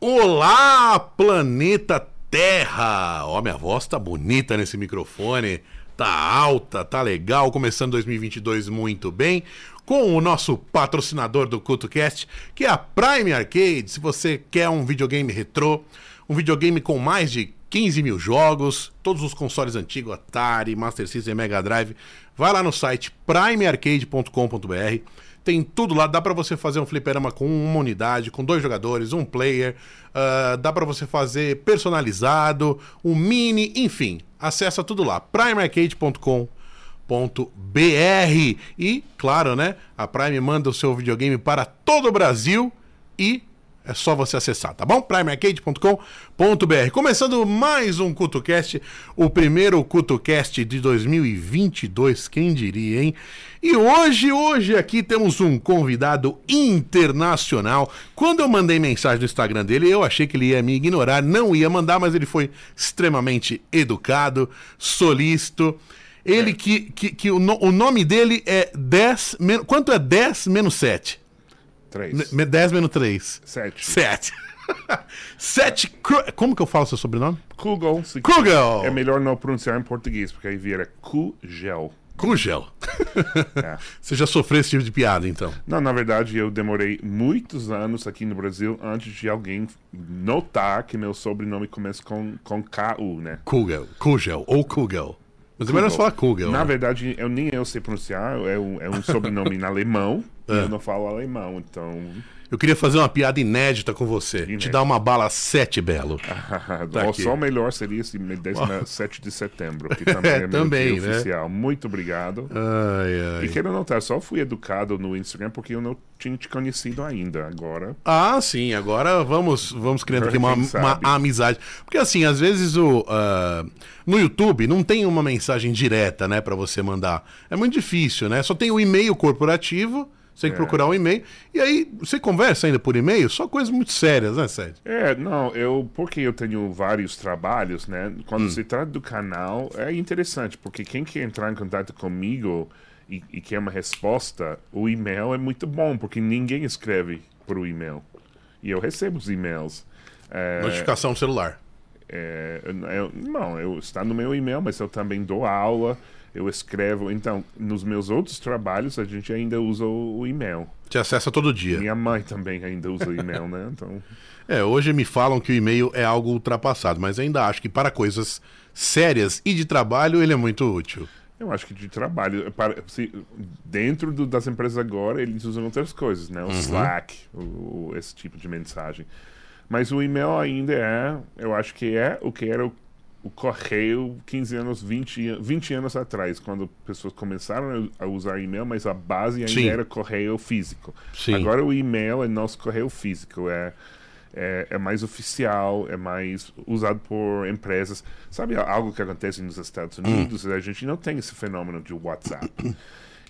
Olá, planeta Terra! Ó, minha voz tá bonita nesse microfone, tá alta, tá legal, começando 2022 muito bem, com o nosso patrocinador do CultoCast, que é a Prime Arcade. Se você quer um videogame retrô, um videogame com mais de 15 mil jogos, todos os consoles antigos, Atari, Master System, Mega Drive, vai lá no site primearcade.com.br tem tudo lá, dá para você fazer um fliperama com uma unidade, com dois jogadores, um player, uh, dá para você fazer personalizado, um mini, enfim, acessa tudo lá, primearcade.com.br e, claro, né, a Prime manda o seu videogame para todo o Brasil e é só você acessar, tá bom? primearcade.com.br. Começando mais um CutoCast, o primeiro CutoCast de 2022, quem diria, hein? E hoje, hoje aqui temos um convidado internacional. Quando eu mandei mensagem no Instagram dele, eu achei que ele ia me ignorar, não ia mandar, mas ele foi extremamente educado, solícito. Ele é. que, que, que o, no, o nome dele é 10. Quanto é 10 menos 7? 3. 10 menos 3. 7. 7. 7. Como que eu falo seu sobrenome? Kugel. Kugel. É melhor não pronunciar em português, porque aí vira Kugel. Kugel. é. Você já sofreu esse tipo de piada, então? Não, na verdade, eu demorei muitos anos aqui no Brasil antes de alguém notar que meu sobrenome começa com, com K-U, né? Kugel. Kugel ou Kugel. Mas é melhor falar Kugel. Na né? verdade, eu nem eu sei pronunciar, é um, é um sobrenome em alemão, é. e eu não falo alemão, então... Eu queria fazer uma piada inédita com você. Inédita. Te dar uma bala 7, Belo. tá só o melhor seria esse 7 de setembro, que também é, é também, né? oficial. Muito obrigado. Ai, ai. E quero notar, só fui educado no Instagram porque eu não tinha te conhecido ainda. Agora. Ah, sim. Agora vamos, vamos criando aqui uma, uma, amizade. Porque assim, às vezes o. Uh, no YouTube não tem uma mensagem direta, né, para você mandar. É muito difícil, né? Só tem o e-mail corporativo você tem que é. procurar um e-mail. E aí, você conversa ainda por e-mail? Só coisas muito sérias, né, Sérgio? É, não, eu. Porque eu tenho vários trabalhos, né? Quando hum. se trata do canal, é interessante, porque quem quer entrar em contato comigo e, e quer uma resposta, o e-mail é muito bom, porque ninguém escreve por e-mail. E eu recebo os e-mails. É, Notificação no celular. É, eu, não, eu, está no meu e-mail, mas eu também dou aula eu escrevo. Então, nos meus outros trabalhos, a gente ainda usa o, o e-mail. Te acessa todo dia. Minha mãe também ainda usa o e-mail, né? Então... É, hoje me falam que o e-mail é algo ultrapassado, mas ainda acho que para coisas sérias e de trabalho ele é muito útil. Eu acho que de trabalho, para, se, dentro do, das empresas agora, eles usam outras coisas, né? O uhum. Slack, o, o, esse tipo de mensagem. Mas o e-mail ainda é, eu acho que é o que era o o correio 15 anos, 20, 20 anos atrás, quando pessoas começaram a usar e-mail, mas a base ainda Sim. era correio físico. Sim. Agora o e-mail é nosso correio físico, é, é, é, mais oficial, é mais usado por empresas. Sabe algo que acontece nos Estados Unidos? Hum. A gente não tem esse fenômeno de WhatsApp.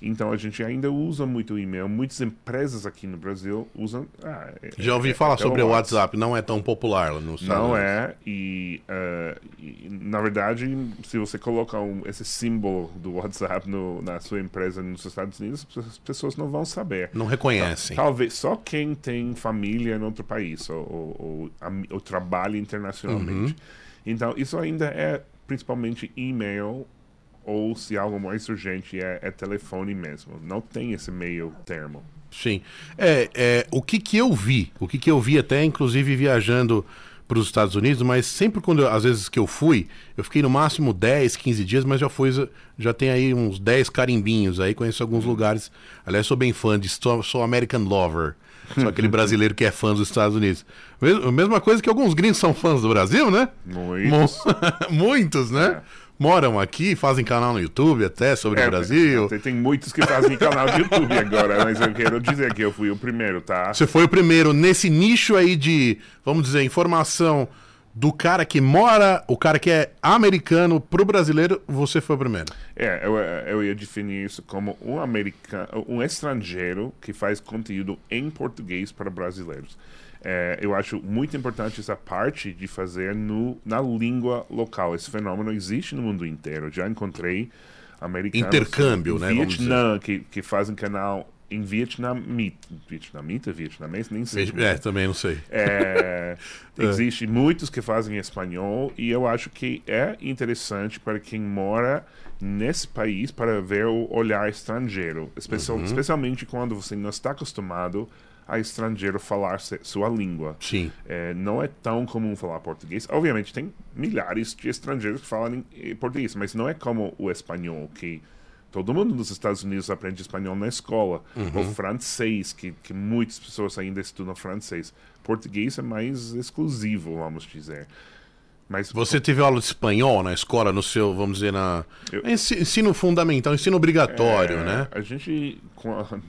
Então a gente ainda usa muito o e-mail. Muitas empresas aqui no Brasil usam. Ah, é, Já ouvi é, falar é sobre o WhatsApp. Não é tão popular lá no Não é, e, uh, e, na verdade, se você colocar um, esse símbolo do WhatsApp no, na sua empresa nos Estados Unidos, as pessoas não vão saber. Não reconhecem. Talvez só quem tem família em outro país ou, ou, ou, ou trabalha internacionalmente. Uhum. Então, isso ainda é principalmente e-mail ou se algo mais urgente é, é telefone mesmo. Não tem esse meio termo. Sim. É, é, o que, que eu vi, o que, que eu vi até, inclusive, viajando para os Estados Unidos, mas sempre quando, às vezes que eu fui, eu fiquei no máximo 10, 15 dias, mas já fui, já tem aí uns 10 carimbinhos aí, conheço alguns lugares. Aliás, sou bem fã de, sou, sou American Lover. Sou aquele brasileiro que é fã dos Estados Unidos. Mesma coisa que alguns gringos são fãs do Brasil, né? Muitos. Muitos, né? É moram aqui, fazem canal no YouTube até sobre é, o Brasil. Tem, tem, muitos que fazem canal no YouTube agora, mas eu quero dizer que eu fui o primeiro, tá? Você foi o primeiro nesse nicho aí de, vamos dizer, informação do cara que mora, o cara que é americano pro brasileiro, você foi o primeiro. É, eu, eu ia definir isso como um americano, um estrangeiro que faz conteúdo em português para brasileiros. É, eu acho muito importante essa parte de fazer no, na língua local. Esse fenômeno existe no mundo inteiro. Já encontrei americanos intercâmbio, né? Vietnã que, que fazem canal em vietnamita, vietnamita, vietnamês, nem sei. É, também não sei. É, existe muitos que fazem espanhol e eu acho que é interessante para quem mora nesse país para ver o olhar estrangeiro, especial, especialmente quando você não está acostumado a estrangeiro falar sua língua. Sim. É, não é tão comum falar português. Obviamente, tem milhares de estrangeiros que falam português, mas não é como o espanhol, que todo mundo nos Estados Unidos aprende espanhol na escola. Ou francês, que, que muitas pessoas ainda estudam francês. Português é mais exclusivo, vamos dizer. Mas Você teve aula de espanhol na escola, no seu, vamos dizer, na. Eu- Ensi- Ensino fundamental, ensino obrigatório, É, né? A gente,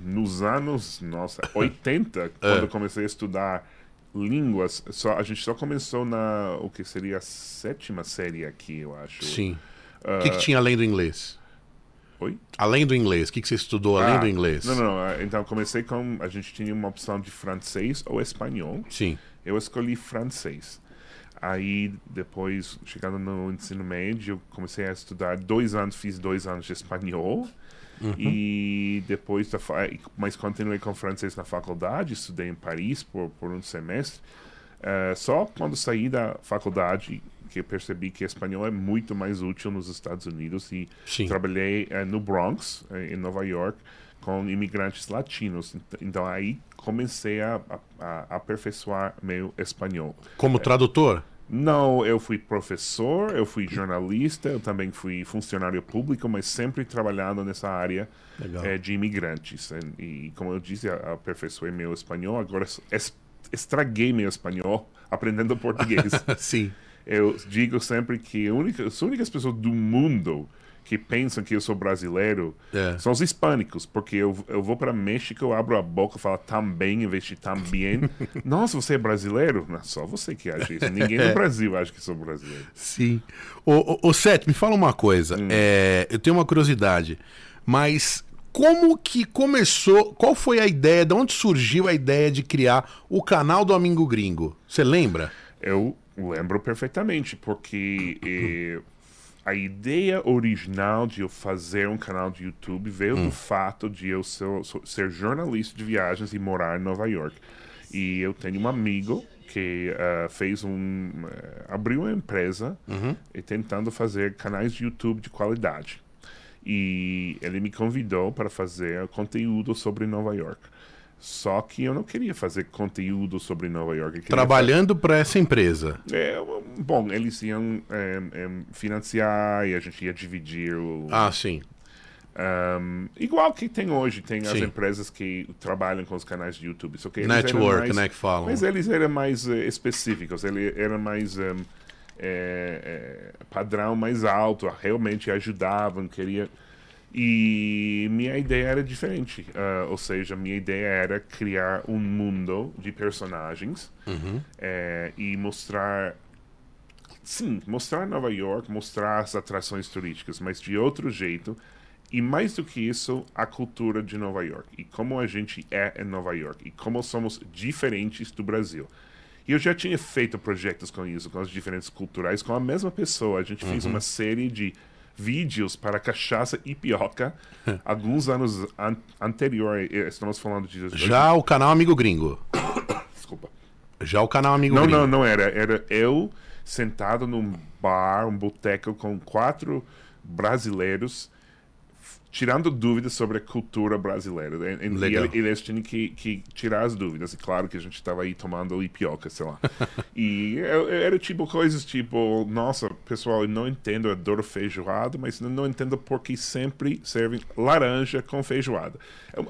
nos anos, nossa, 80, quando eu comecei a estudar línguas, só, a gente só começou na, o que seria a sétima série aqui, eu acho. Sim. O que, que tinha além do inglês? Oi? Além do inglês, o que, que você estudou além Ah, do inglês? Não, não, ah, então comecei com, a gente tinha uma opção de francês ou espanhol. Sim. Eu escolhi francês. Aí, depois, chegando no ensino médio, comecei a estudar dois anos, fiz dois anos de espanhol. E depois, da, mas continuei com francês na faculdade, estudei em Paris por, por um semestre. Eh, só quando saí da faculdade que percebi que espanhol é muito mais útil nos Estados Unidos e Sim. trabalhei eh, no Bronx, eh, em Nova York, com imigrantes latinos. Ent- Então aí comecei a, a, a aperfeiçoar meu espanhol. Como tradutor? Não, eu fui professor, eu fui jornalista, eu também fui funcionário público, mas sempre trabalhando nessa área eh, de imigrantes. E, e, como eu disse, aperfeiçoei meu espanhol, agora es- estraguei meu espanhol aprendendo português. Sim. Eu digo sempre que única, as únicas pessoas do mundo que pensam que eu sou brasileiro É. são os hispânicos, porque eu, eu vou para México, eu abro a boca e falo também em vez de também. Nossa, você é brasileiro? Não, só você que acha isso. Ninguém no Brasil acha que sou brasileiro. Sim. Ô, ô, ô Seth, me fala uma coisa. É, eu tenho uma curiosidade. Mas como que começou? Qual foi a ideia? De onde surgiu a ideia de criar o canal do Amigo Gringo? Você lembra? Eu lembro perfeitamente, porque eh, a ideia original de eu fazer um canal de YouTube veio do fato de eu ser, ser jornalista de viagens e morar em Nova York. E eu tenho um amigo que ah, fez um. eh, abriu uma empresa e tentando fazer canais de YouTube de qualidade. E ele me convidou para fazer conteúdo sobre Nova York. Só que eu não queria fazer conteúdo sobre Nova York. Trabalhando para essa empresa. é, bom, eles iam é, é, financiar e a gente ia dividir o. Ah, sim. um, igual que tem hoje, tem as Sim. empresas que trabalham com os canais de YouTube. Só que Network, mais- né, que falam. Mas eles eram mais eh, específicos, ele era mais um, é, é, padrão mais alto, realmente ajudavam, queria. E minha ideia era diferente, ah, ou seja, minha ideia era criar um mundo de personagens eh, e mostrar sim, mostrar Nova York, mostrar as atrações turísticas, mas de outro jeito. E mais do que isso, a cultura de Nova York. E como a gente é em Nova York. E como somos diferentes do Brasil. E eu já tinha feito projetos com isso, com as diferentes culturais, com a mesma pessoa. A gente fez uma série de vídeos para cachaça e pioca alguns anos an anterior. eh, Estamos falando de. Já o canal Amigo Gringo. Desculpa. Já o canal Amigo Não, Gringo. não, não era. Era eu sentado num bar, um boteco com quatro brasileiros tirando dúvidas sobre a cultura brasileira. E, e ele- eles tinham que, que tirar as dúvidas. E claro que a gente estava aí tomando ipioca, sei lá. e eu- era tipo coisas tipo, nossa, pessoal, eu não entendo, eu adoro feijoada, mas não, não entendo por que sempre servem laranja com feijoada.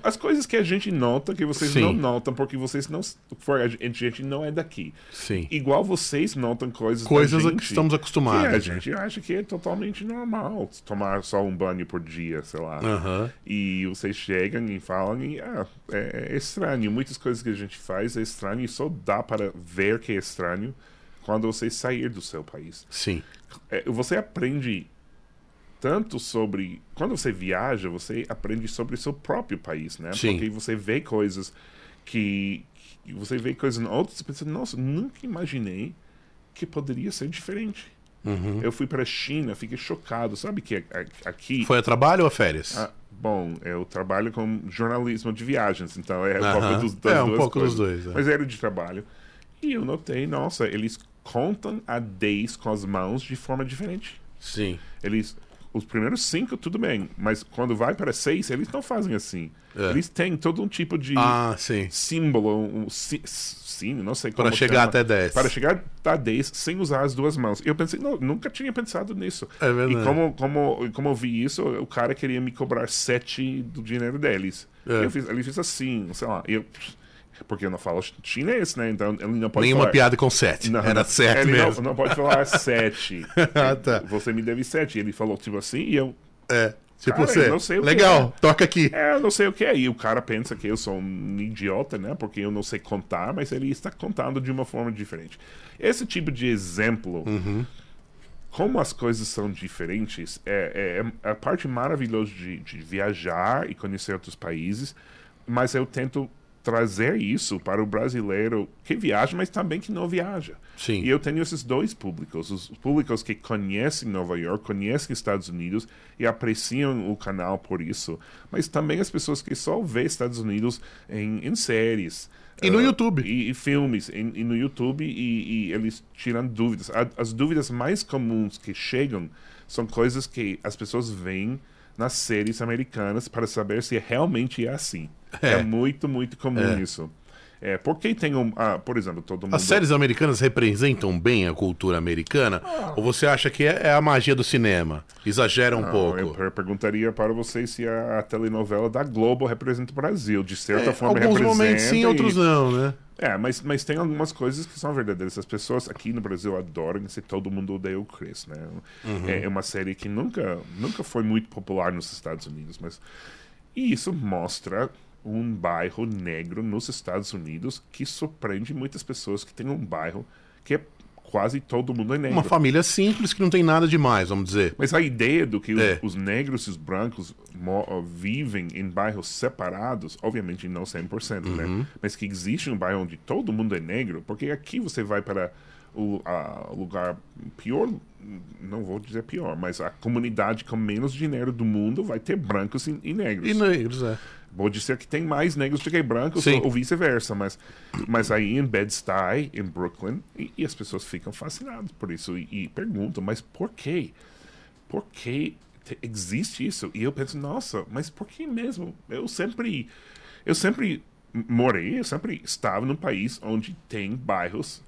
As coisas que a gente nota, que vocês Sim. não notam, porque vocês não... A gente não é daqui. Sim. Igual vocês notam coisas Coisas a gente que estamos que acostumados. a né? gente acha que é totalmente normal tomar só um banho por dia, sei lá. Aham. E vocês chegam e falam e ah, é, é estranho. Muitas coisas que a gente faz é estranho e só dá para ver que é estranho quando você sair do seu país. Sim. É, você aprende tanto sobre. Quando você viaja, você aprende sobre seu próprio país, né? Sim. Porque você vê coisas que. que você vê coisas em outros e pensa, nossa, nunca imaginei que poderia ser diferente. Eu fui para a China, fiquei chocado. Sabe que aqui. Foi a trabalho ou a férias? Ah, bom, eu trabalho com jornalismo de viagens, então é um pouco dos, É, um pouco dos coisas. dois, é. Mas era de trabalho. E eu notei, nossa, eles contam a 10 com as mãos de forma diferente. Sim. Eles. Os primeiros cinco, tudo bem, mas quando vai para seis, eles não fazem assim. É. Eles têm todo um tipo de Ah, símbolo, um si- sim, não sei como Para chegar chama. até 10. Para chegar a 10 sem usar as duas mãos. Eu pensei, não, nunca tinha pensado nisso. É verdade. E como, como, como eu vi isso, o cara queria me cobrar 7 do dinheiro deles. É. Eu fiz, ele fez assim, sei lá, eu, porque eu não falo chinês, né? Então ele não pode Nenhuma falar. piada com 7. Não, Era não, 7 ele não- mesmo. Não, pode falar 7. Ah, tá. Você me deve 7. Ele falou tipo assim e eu. É. Tipo Cara, você. não sei Legal, toca aqui. É, eu não sei o que é. E o cara pensa que eu sou um idiota, né? Porque eu não sei contar, mas ele está contando de uma forma diferente. Esse tipo de exemplo, como as coisas são diferentes, é, é- é a parte maravilhosa de, de viajar e conhecer outros países, mas eu tento trazer isso para o brasileiro que viaja, mas também que não viaja. Sim. E eu tenho esses dois públicos. Os públicos que conhecem Nova York, conhecem Estados Unidos e apreciam o canal por isso. Mas também as pessoas que só vê Estados Unidos em, em séries. E no ah, YouTube. E, e filmes. em- E, no YouTube. E, e eles tiram dúvidas. A- as dúvidas mais comuns que chegam são coisas que as pessoas veem nas séries americanas para saber se realmente é assim. É, É. muito, muito comum isso. É, porque tem um. ah, por exemplo, todo mundo. As séries americanas representam bem a cultura americana? Ou você acha que é, é a magia do cinema? Exagera um Não, pouco? Eu per- perguntaria para vocês se a, a telenovela da Globo representa o Brasil. De certa É, forma alguns representa. momentos sim, e- outros não, né? É, mas, mas tem algumas coisas que são verdadeiras. As pessoas aqui no Brasil adoram esse Todo Mundo Odeia o Chris, né? Uhum. É, é uma série que nunca, nunca foi muito popular nos Estados Unidos, mas... E isso mostra um bairro negro nos Estados Unidos que surpreende muitas pessoas que tem um bairro que é quase todo mundo é negro. Uma família simples que não tem nada demais, vamos dizer. Mas a ideia do que os, É. os negros e os brancos vivem em bairros separados, obviamente não 100%, Uhum. né? Mas que existe um bairro onde todo mundo é negro, porque aqui você vai para o lugar pior, não vou dizer pior, mas a comunidade com menos dinheiro do mundo vai ter brancos e, e negros. E negros, é. Vou dizer que tem mais negros do que brancos, Sim. ou, vice-versa, mas, mas aí em Bed-Stuy, em Brooklyn, e, e as pessoas ficam fascinadas por isso e, e perguntam, mas por quê? Por que te- existe isso? E eu penso, nossa, mas por que mesmo? Eu sempre, eu sempre morei, eu sempre estava num país onde tem bairros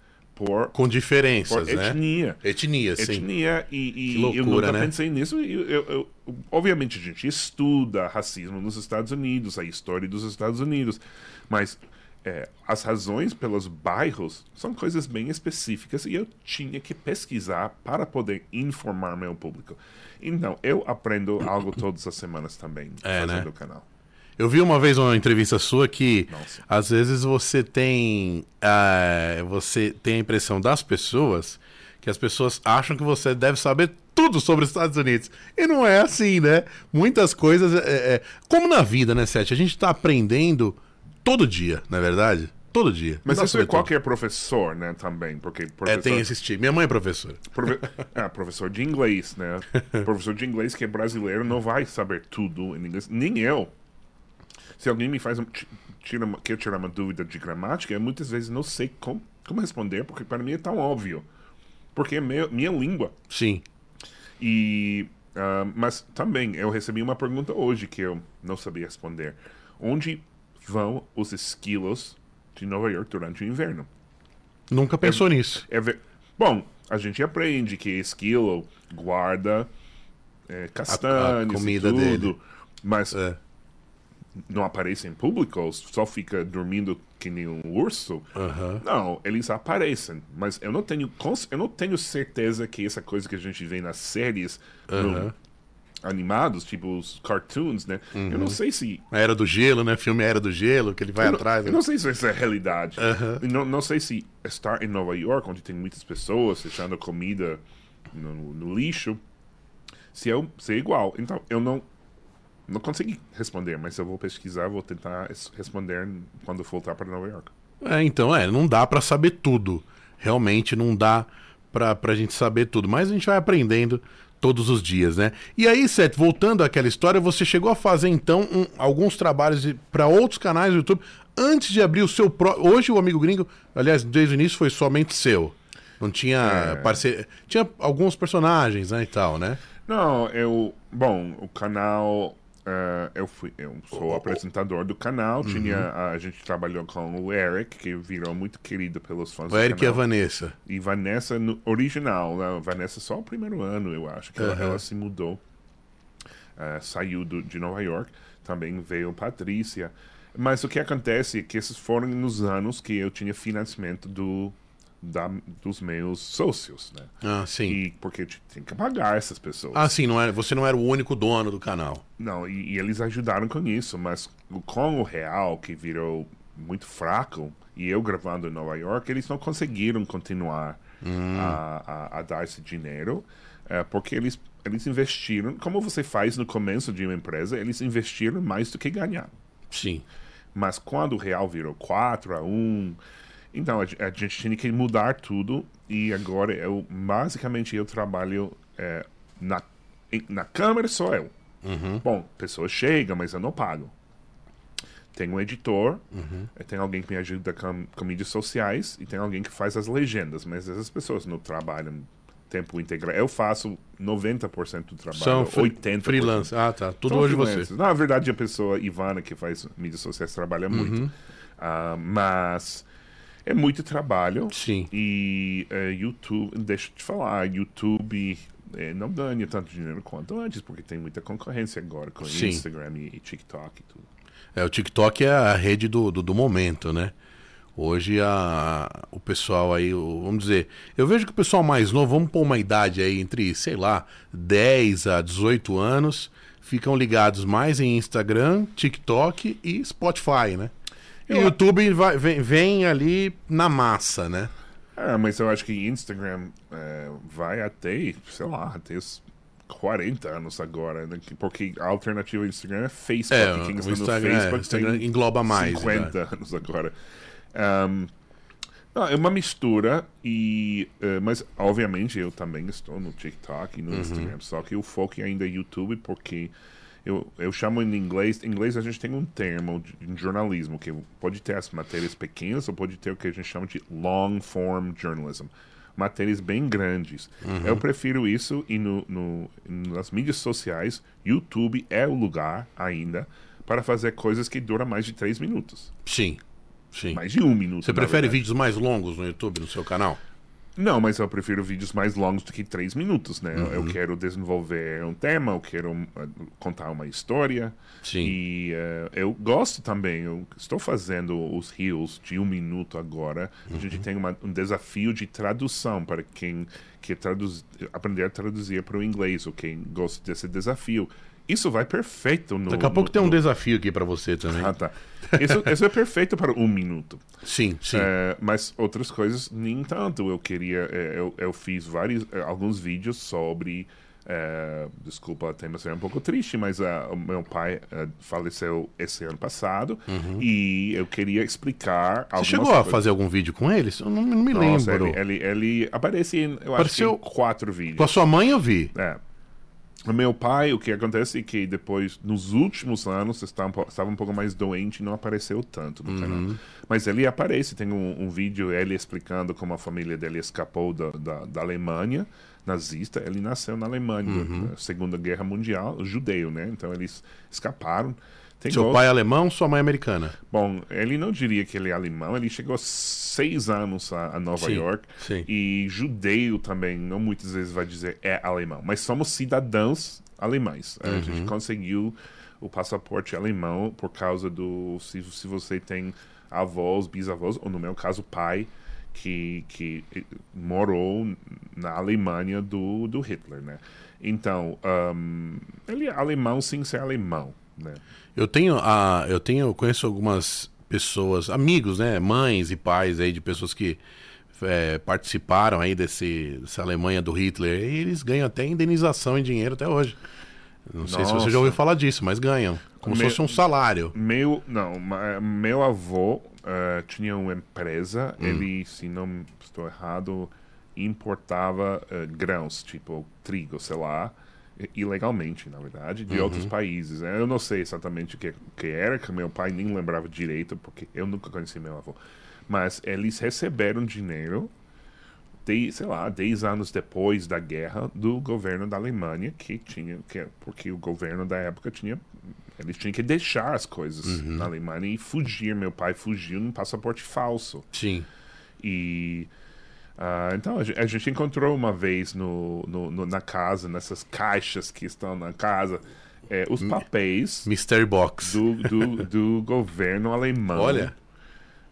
por, Com por diferenças, né? etnia Etnia, sim. etnia e, e Que eu loucura, nunca né? pensei nisso. Eu, eu- eu- obviamente a gente estuda racismo nos Estados Unidos, a história dos Estados Unidos, mas é, as razões pelos bairros são coisas bem específicas e eu tinha que pesquisar para poder informar meu público. Então eu aprendo algo todas as semanas também É, fazendo né? o canal. Eu vi uma vez uma entrevista sua que Nossa. às vezes você tem ah, você tem a impressão das pessoas que as pessoas acham que você deve saber tudo sobre os Estados Unidos. E não é assim, né? Muitas coisas. é- é- como na vida, né, Sete? A gente tá aprendendo todo dia, não é verdade? Todo dia. Mas isso pra é tudo. qualquer professor, né, também, porque É, professor... tem esse tipo. Minha mãe é professora. Profe- ah, professor de inglês, né? professor de inglês que é brasileiro não vai saber tudo em inglês. Nem eu. Se alguém me faz um, ti- tira quer tirar uma dúvida de gramática, eu muitas vezes não sei como, como responder, porque para mim é tão óbvio. Porque é meu, minha língua. Sim. E, ah, mas também eu recebi uma pergunta hoje que eu não sabia responder. Onde vão os esquilos de Nova York durante o inverno? Nunca pensou nisso. É ve- Bom, a gente aprende que esquilo guarda é, castanhas comida e tudo, dele. mas É. não aparece em público, só fica dormindo que nem um urso. Aham. Não, eles aparecem, mas eu não tenho eu não tenho certeza que essa coisa que a gente vê nas séries no- Aham. animados, tipo os cartoons, né? Eu Uhum. não sei se A Era do Gelo, né? Filme Era do Gelo, que ele vai eu, atrás. não, eu não sei se isso é realidade. Não, não sei se estar em Nova York, onde tem muitas pessoas deixando comida no, no lixo, se é, se é igual. Então, eu não, não consegui responder, mas eu vou pesquisar, vou tentar es- responder quando voltar para Nova York. É, então, é, não dá pra saber tudo. Realmente não dá pra, pra gente saber tudo, mas a gente vai aprendendo todos os dias, né? E aí, Seth, voltando àquela história, você chegou a fazer então um, alguns trabalhos para outros canais do YouTube antes de abrir o seu próprio. Hoje o Amigo Gringo, aliás, desde o início foi somente seu. Não tinha É. parceiro. Tinha alguns personagens, né, e tal, né? Não, eu. Bom, o canal. Eh, eu fui, eu sou o apresentador do canal. Tinha, Uhum. a gente trabalhou com o Eric, que virou muito querido pelos fãs O do Eric e a. Vanessa. E Vanessa no original, né? Vanessa só o primeiro ano, eu acho, que ela, Aham. ela se mudou. eh, saiu do- de Nova York. Também veio Patrícia. Mas o que acontece é que esses foram nos anos que eu tinha financiamento do, da- dos meus sócios, né? Ah, sim. E porque tem que pagar essas pessoas. Ah, sim, não era, você não era o único dono do canal. Não, e, e eles ajudaram com isso, mas com o real, que virou muito fraco, e eu gravando em Nova York, eles não conseguiram continuar a, a, a dar esse dinheiro, eh, porque eles, eles investiram, como você faz no começo de uma empresa, eles investiram mais do que ganharam. Sim. Mas quando o real virou 4 a 1, então a, ge- a gente tinha que mudar tudo e agora eu basicamente eu trabalho é, na, na câmera só eu. Bom, pessoas chegam, mas eu não pago. Tem um editor, eh, tem alguém que me ajuda com, com mídias sociais e tem alguém que faz as legendas, mas essas pessoas não trabalham tempo integral. Eu faço 90% do trabalho, São fri- 80%. freelance. Ah, tá. Tudo São hoje freelancers. você. Na verdade, a pessoa, Ivana, que faz mídias sociais, trabalha Uhum. muito. Ah, mas é muito trabalho. Sim. E eh, YouTube, deixa eu te falar, YouTube eh, não ganha tanto dinheiro quanto antes, porque tem muita concorrência agora com Sim. Instagram e, e TikTok e tudo. É, o TikTok é a rede do, do, do momento, né? Hoje a, o pessoal aí, o- vamos dizer, eu vejo que o pessoal mais novo, vamos pôr uma idade aí entre, sei lá, 10 a 18 anos, ficam ligados mais em Instagram, TikTok e Spotify, né? E o YouTube vai- vem, vem ali na massa, né? Ah, mas eu acho que Instagram eh, vai até, sei lá, até os 40 anos agora, né? Que- Porque a alternativa ao Instagram é Facebook. É, quem o está no Instagram, é, Facebook o Instagram engloba mais, 50 anos agora. Ahm, não, é uma mistura, e, eh, mas obviamente eu também estou no TikTok e no Instagram, só que o foco ainda é YouTube, porque eu, eu chamo em inglês, em inglês a gente tem um termo de, em jornalismo, que pode ter as matérias pequenas ou pode ter o que a gente chama de long form journalism. Matérias bem grandes. Eu prefiro isso e no, no, nas mídias sociais, YouTube é o lugar ainda para fazer coisas que duram mais de três minutos. Sim, sim. Mais de um minuto. Você prefere verdade. vídeos mais longos no YouTube, no seu canal? Não, mas eu prefiro vídeos mais longos do que três minutos, né? Eu- Uhum. Eu quero desenvolver um tema, eu quero uh, contar uma história. Sim. E uh, eu gosto também, eu estou fazendo os reels de um minuto agora. A gente Uhum. tem uma- um desafio de tradução para quem quer traduz, aprender a traduzir para o inglês, ou quem gosta desse desafio. Isso vai perfeito no... Daqui a pouco no- tem um no- desafio aqui pra você também. Ah, tá. Isso, isso é perfeito para um minuto. Sim, sim. É, mas outras coisas nem tanto. Eu queria, é, eu, eu fiz vários, é, alguns vídeos sobre, é, desculpa, o tema ser um pouco triste, mas ah, o meu pai é, faleceu esse ano passado e eu queria explicar. Você chegou a coisas. fazer algum vídeo com eles? Eu não, não me Nossa, lembro. ele, ele, ele aparece em, eu Apareceu- acho quatro vídeos. Com a sua mãe eu vi. É. Meu pai, o que acontece é que depois, nos últimos anos, estava um, estava um pouco mais doente e não apareceu tanto no canal. Mas ele aparece, tem um, um vídeo ele explicando como a família dele escapou da, da, da Alemanha nazista. Ele nasceu na Alemanha, na Segunda Guerra Mundial, judeu, né? Então eles escaparam. Tem Seu pai é alemão, sua mãe é americana. Bom, ele não diria que ele é alemão, ele chegou seis anos a, a Nova Sim, York. sim. E judeu também, não muitas vezes vai dizer é alemão, mas somos cidadãos alemães. A Uhum. gente conseguiu o passaporte alemão por causa do. Se, se você tem avós, bisavós, ou no meu caso, pai, que, que eh, morou na Alemanha do, do Hitler, né? Então, ahn, ele é alemão sem ser alemão, né? Eu tenho a, eu tenho, eu conheço algumas pessoas, amigos, né, mães e pais aí de pessoas que é, participaram aí desse dessa Alemanha do Hitler e eles ganham até indenização em dinheiro até hoje. Não sei se você Nossa. já ouviu falar disso, mas ganham, como se Me- fosse um salário. Meu, não, ma- meu avô eh, tinha uma empresa, Hum. ele, se não estou errado, importava uh, grãos, tipo trigo, sei lá, ilegalmente, na verdade, de uhum. outros países. Né? Eu não sei exatamente o que, que era, que meu pai nem lembrava direito, porque eu nunca conheci meu avô. Mas eles receberam dinheiro, de, sei lá, 10 anos depois da guerra, do governo da Alemanha, que tinha, que, porque o governo da época tinha eles tinham que deixar as coisas uhum. na Alemanha e fugir. Meu pai fugiu num passaporte falso. Sim. E Uh, então a gente encontrou uma vez no, no, no, na casa, nessas caixas que estão na casa, é, os papéis Mystery Box do, do, do governo alemão Olha.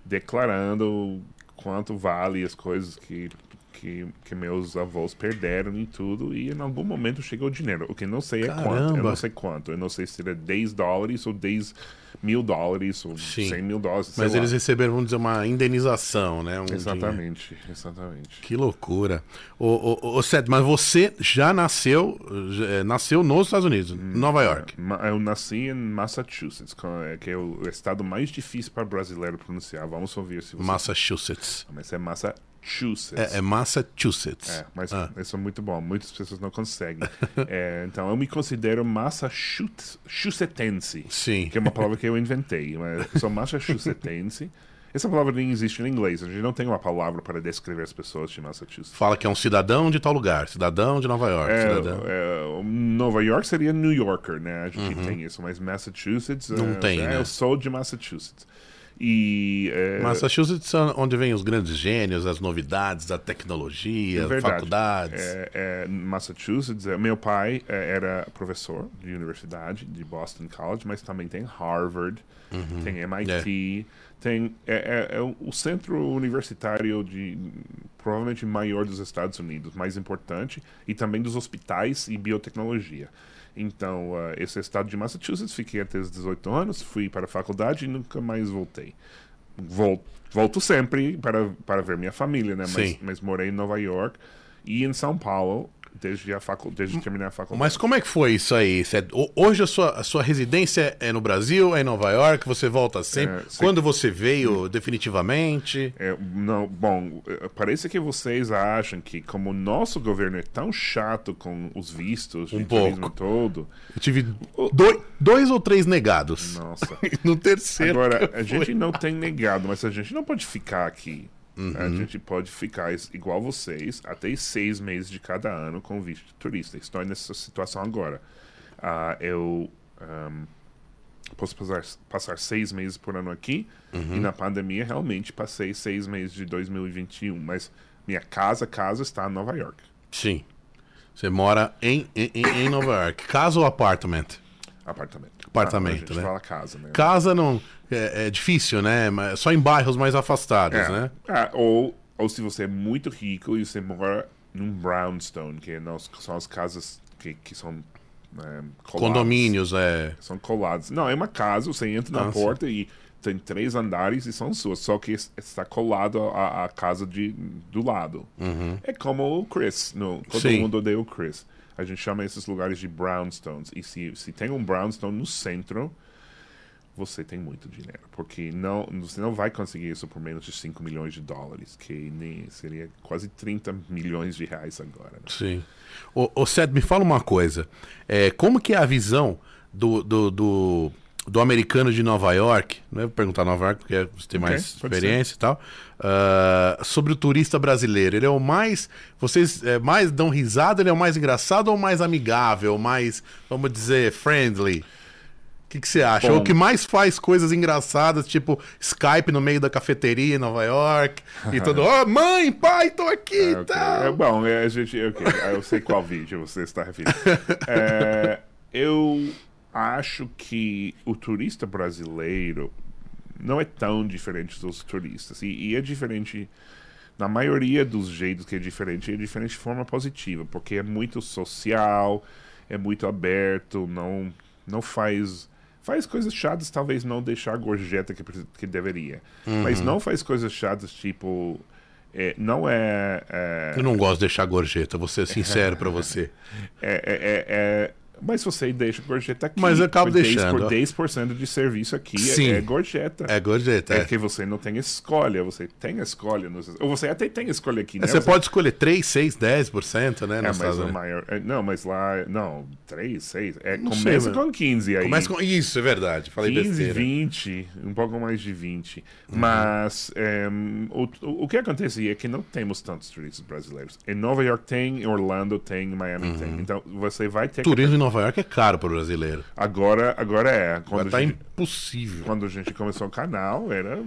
declarando quanto vale as coisas que, que, que, meus avós perderam e tudo, e em algum momento chegou o dinheiro. O que não sei é quanto. Eu não sei quanto. Eu não sei se era 10 dólares ou 10 mil dólares ou Sim. 100 mil dólares. Mas eles receberam, vamos dizer, uma indenização, né? Um exatamente, dinheiro. exatamente. Que loucura. Ô, ô, ô Seth, mas você já nasceu, já, é, nasceu nos Estados Unidos, em Nova York. É, eu nasci em Massachusetts, é, que é o estado mais difícil para brasileiro pronunciar. Vamos ouvir se você... Massachusetts. Mas é Massachusetts. Massachusetts. É, é Massachusetts. É, mas ah. isso é muito bom. Muitas pessoas não conseguem. é, então, eu me considero Massachusettense. Sim. Que é uma palavra que eu inventei. Mas eu sou Massachusettense. Essa palavra nem existe em inglês. A gente não tem uma palavra para descrever as pessoas de Massachusetts. Fala que é um cidadão de tal lugar. Cidadão de Nova York. É, cidadão. É, Nova York seria New Yorker, né? A gente uhum. tem isso. Mas Massachusetts... Não é, tem, é, né? Eu sou de Massachusetts. E, é... Massachusetts é onde vem os grandes gênios, as novidades, a tecnologia, é faculdades. É, é, Massachusetts, é, meu pai é, era professor de universidade, de Boston College, mas também tem Harvard, uhum. tem MIT, tem é, o centro universitário de provavelmente maior dos Estados Unidos, mais importante, e também dos hospitais e biotecnologia. Então, uh, esse é estado de Massachusetts, fiquei até os 18 anos, fui para a faculdade e nunca mais voltei. Volto, volto sempre para, para ver minha família, né? Mas, mas morei em Nova York e em São Paulo desde, a facu... desde terminar a faculdade. Mas como é que foi isso aí? Hoje a sua, a sua residência é no Brasil, é em Nova York, você volta sempre? É, Quando você veio definitivamente? É, não, bom, é, parece que vocês acham que como o nosso governo é tão chato com os vistos um pouco todo... Eu tive dois, dois ou três negados. Nossa. no terceiro. Agora, a gente não tem negado, mas a gente não pode ficar aqui Uhum. A gente pode ficar igual vocês até seis meses de cada ano com visto de turista. Estou nessa situação agora. Uh, eu um, posso passar, passar seis meses por ano aqui uhum. e na pandemia realmente passei seis meses de 2021. Mas minha casa, casa está em Nova York. Sim. Você mora em, em, em Nova York. Casa ou apartamento? Apartamento. Apartamento, ah, a gente né? fala casa, né? Casa não é, é difícil, né? Só em bairros mais afastados, é. né? É, ou, ou se você é muito rico e você mora num brownstone, que não, são as casas que, que são é, Condomínios, é. São colados. Não, é uma casa, você entra na ah, porta e tem três andares e são suas, só que está colado à, à casa de, do lado. Uhum. É como o Chris, no, todo sim. mundo odeia o Chris. A gente chama esses lugares de brownstones. E se, se tem um brownstone no centro, você tem muito dinheiro. Porque não, você não vai conseguir isso por menos de 5 milhões de dólares, que nem seria quase 30 milhões de reais agora. Né? Sim. O Seth, me fala uma coisa. É, como que é a visão do, do, do, do americano de Nova York, não é perguntar Nova York porque você tem mais okay, experiência e tal, uh, sobre o turista brasileiro. Ele é o mais. Vocês é, mais dão risada, ele é o mais engraçado ou mais amigável, mais, vamos dizer, friendly? O que, que você acha? Bom, o que mais faz coisas engraçadas, tipo Skype no meio da cafeteria em Nova York, e todo, ó, oh, mãe, pai, tô aqui e é, okay. tal. É bom, é, a gente, okay, eu sei qual vídeo você está referindo. é, eu acho que o turista brasileiro não é tão diferente dos turistas. E, e, é diferente, na maioria dos jeitos que é diferente, é diferente de forma positiva, porque é muito social, é muito aberto, não, não faz Faz coisas chatas, talvez não deixar a gorjeta que, que deveria. Uhum. Mas não faz coisas chatas, tipo. É, não é, é, Eu não gosto de deixar gorjeta, vou ser sincero para você. É, é, é, é, Mas você deixa gorjeta aqui. Mas eu acabo por deixando. Por 10% de serviço aqui é- Sim. é, gorjeta. É gorjeta. É É. que você não tem escolha, você tem escolha. Nos... Ou você até tem escolha aqui, né? Você pode escolher 3, 6, 10%, né? É, mas Estados o Unidos. maior. é, Não, mas lá. Não, 3, 6. É, Não começa sei, com 15 aí. Começa com... Isso, é verdade. Falei 15, besteira. 20, um pouco mais de 20. Uhum. Mas é, o, o que acontece é que não temos tantos turistas brasileiros. Em Nova York tem, em Orlando tem, em Miami tem. Então você vai ter que. Uhum. Turismo em Nova York é caro pro brasileiro. Agora, agora é. Agora Quando, tá a gente, impossível. quando a gente começou o canal, era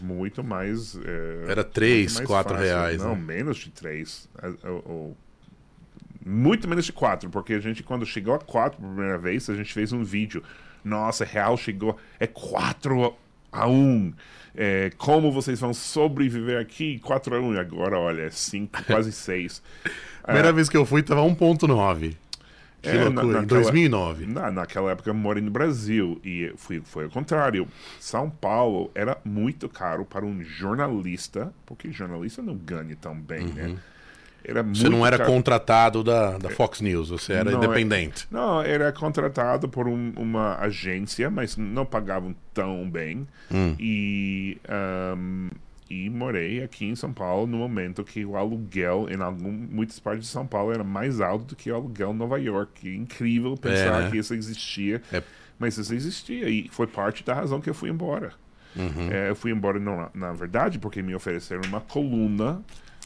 muito mais. é, Era três, muito mais quatro fácil. reais, Não, né? menos de 3. Muito menos de 4, porque a gente, quando chegou a 4 pela primeira vez, a gente fez um vídeo. Nossa, real chegou. É 4 a 1. É, como vocês vão sobreviver aqui? 4 a 1. Agora, olha, é 5, quase 6. Primeira vez que eu fui tava 1.9. Que É, loucura. na- Em naquela- 2009. Na, naquela época eu morei no Brasil e fui, foi o contrário. São Paulo era muito caro para um jornalista, porque jornalista não ganha tão bem, né? Era Uhum. Você muito não era caro. contratado da, da Fox News, você era Não, é- independente. Não, era contratado por um- uma agência, mas não pagavam tão bem. Hum. E, ahm, e morei aqui em São Paulo no momento que o aluguel em algum, muitas partes de São Paulo era mais alto do que o aluguel em Nova York. É incrível pensar né? que isso existia. É. Mas isso existia e foi parte da razão que eu fui embora. Uhum. É, eu fui embora, não, na verdade, porque me ofereceram uma coluna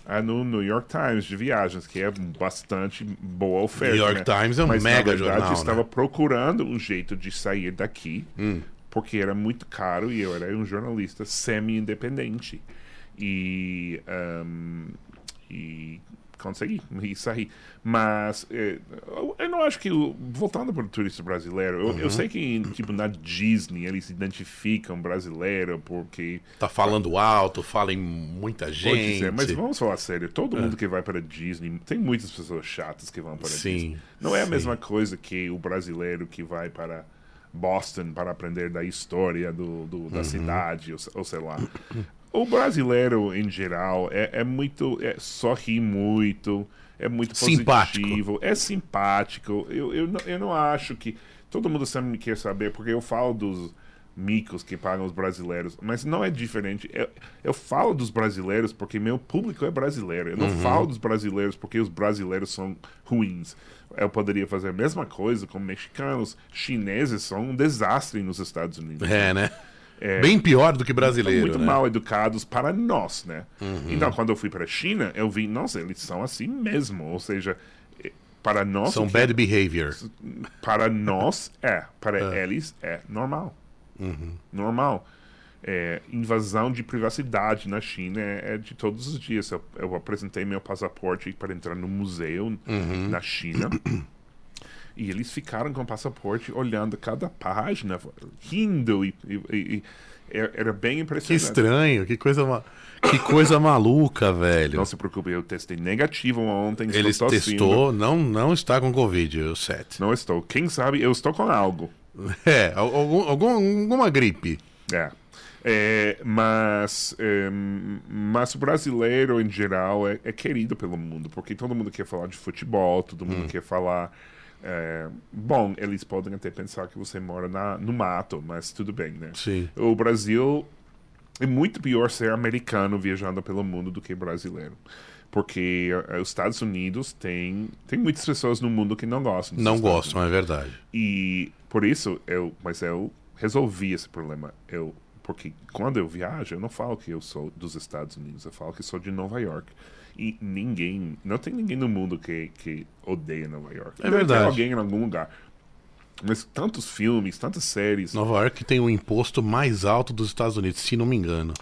ah, no New York Times de viagens, que é bastante boa oferta. New York né? Times é um Mas, mega na verdade, jornal, eu estava né? procurando um jeito de sair daqui, Hum. Porque era muito caro e eu era um jornalista semi-independente. E, ahm, e consegui e saí. Mas eh, eu, não acho que, voltando para o turista brasileiro, eu, Uhum. eu sei que tipo, na Disney eles identificam brasileiro porque Tá falando alto, fala em muita gente. ser, mas vamos falar sério. Todo mundo que vai para Disney, tem muitas pessoas chatas que vão para Sim, Disney. Não é a sim. mesma coisa que o brasileiro que vai para Boston para aprender da história do, do- Uhum. da cidade, ou, ou sei lá. O brasileiro, em geral, é, é muito. É, sorri muito, é muito Simpático. positivo, é simpático. Eu, eu, não, eu não acho que. Todo mundo sempre me quer saber, porque eu falo dos micos que pagam os brasileiros, mas não é diferente. Eu, eu falo dos brasileiros porque meu público é brasileiro. Eu não Uhum. falo dos brasileiros porque os brasileiros são ruins. Eu poderia fazer a mesma coisa com mexicanos. Chineses são um desastre nos Estados Unidos. É, né? Bem pior do que brasileiro, muito né? mal educados para nós, né? Então, quando eu fui para a China, eu vi, nossa, eles são assim mesmo. Ou seja, eh, para nós, São bad behavior. para nós é, para eles é normal. Normal. É, invasão de privacidade na China é, é de todos os dias. Eu, eu apresentei meu passaporte para entrar no museu na China. E eles ficaram com o passaporte olhando cada página, rindo. E, e- e- e era bem Que impressionante. estranho, que coisa, ma... que coisa maluca, velho. Não se preocupe, eu testei negativo ontem. tossindo. testou, não, não está com Covid, o 7. Não estou. Quem sabe eu estou com algo. É, algum- alguma gripe. É. É, mas, é, mas o brasileiro, em geral, é, é querido pelo mundo, porque todo mundo quer falar de futebol, todo Hum. mundo quer falar. é, bom, eles podem até pensar que você mora na, no mato, mas tudo bem, né? Sim. O Brasil é muito pior ser americano viajando pelo mundo do que brasileiro. Porque eh, os Estados Unidos tem, tem muitas pessoas no mundo que não gostam. Não Estados gostam, é verdade. e por isso eu, mas eu resolvi esse problema. Eu, porque quando eu viajo, eu não falo que eu sou dos Estados Unidos, eu falo que sou de Nova York. E ninguém, não tem ninguém no mundo que, que odeia Nova York. É Deve verdade. alguém em algum lugar. Mas tantos filmes, tantas séries. Nova York tem o imposto mais alto dos Estados Unidos, se não me engano.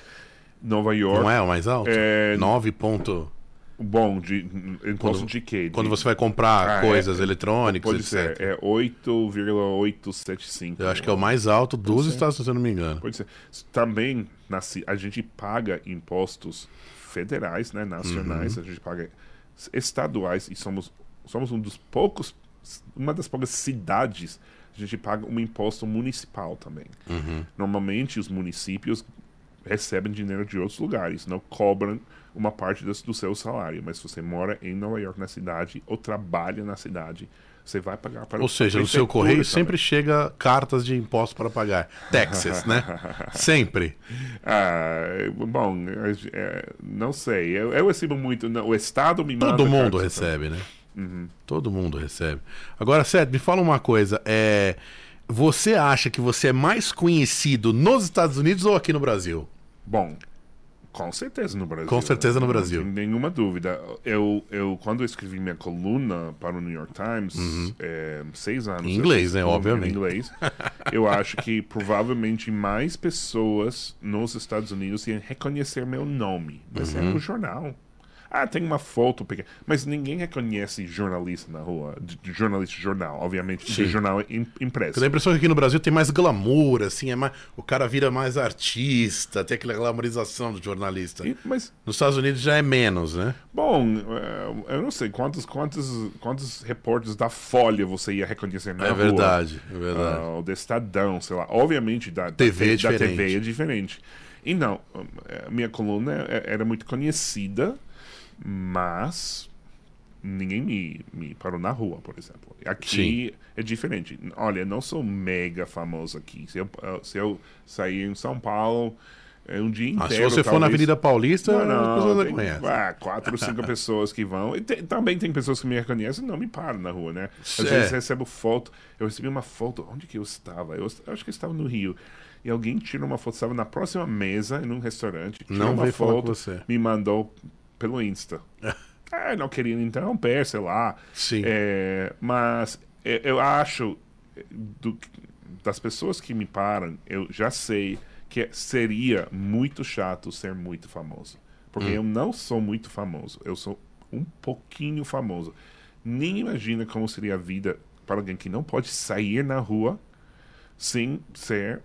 Nova York, Não é o mais alto? É- 9 ponto... bom, de imposto Quando- de quê? Quando De- você vai comprar Ah, coisas é- eletrônicas, Pode etc. ser, é 8,875. Eu acho que é o mais alto dos Estados Unidos, se eu não me engano. Pode ser. Também a gente paga impostos federais, né, nacionais, Uhum. a gente paga estaduais e somos somos um dos poucos uma das poucas cidades a gente paga um imposto municipal também. Uhum. Normalmente os municípios recebem dinheiro de outros lugares, não cobram uma parte do, do seu salário. Mas se você mora em Nova York, na cidade, ou trabalha na cidade, você vai pagar para Ou seja, no seu correio também. sempre chega cartas de impostos para pagar. Texas, né? sempre. Ah, bom, é, não sei. Eu, eu recebo muito. O Estado me manda. Todo mundo recebe, também. né? Uhum. Todo mundo recebe. Agora, Sérgio, me fala uma coisa. É, você acha que você é mais conhecido nos Estados Unidos ou aqui no Brasil? Bom, com certeza no Brasil. Com certeza no Brasil. Não tem nenhuma dúvida. Eu, eu quando eu escrevi minha coluna para o New York Times, uhum. é, seis anos. Em inglês, né? Obviamente. Em inglês. eu acho que provavelmente mais pessoas nos Estados Unidos iam reconhecer meu nome. Mas uhum. é no jornal. Ah, tem uma foto pequena. Mas ninguém reconhece jornalista na rua, de, de jornalista de jornal, obviamente, de jornal impresso. Tem a impressão que aqui no Brasil tem mais glamour, assim, é mais, o cara vira mais artista, tem aquela glamorização do jornalista. E, mas nos Estados Unidos já é menos, né? Bom, é, eu não sei quantos, quantos, quantos repórteres da Folha você ia reconhecer na é rua. Verdade, é verdade. Uh, o do Estadão, sei lá. Obviamente, da, TV, da, é da TV é diferente. E não, minha coluna é, era muito conhecida mas ninguém me, me parou na rua, por exemplo. Aqui Sim. é diferente. Olha, não sou mega famoso aqui. Se eu, se eu sair em São Paulo é um dia inteiro. Ah, se você talvez... for na Avenida Paulista, não, não, as pessoas conhecem. Ah, quatro cinco pessoas que vão. E tem, também tem pessoas que me reconhecem e não me param na rua, né? Às é. vezes recebo foto. Eu recebi uma foto. Onde que eu estava? Eu, eu acho que eu estava no Rio e alguém tira uma foto, estava na próxima mesa, em um restaurante, não uma foto, me mandou pelo Insta. é, não queria interromper, sei lá. Sim. É, mas é, eu acho, do, das pessoas que me param, eu já sei que seria muito chato ser muito famoso. Porque hum. eu não sou muito famoso, eu sou um pouquinho famoso. Nem imagina como seria a vida para alguém que não pode sair na rua sem ser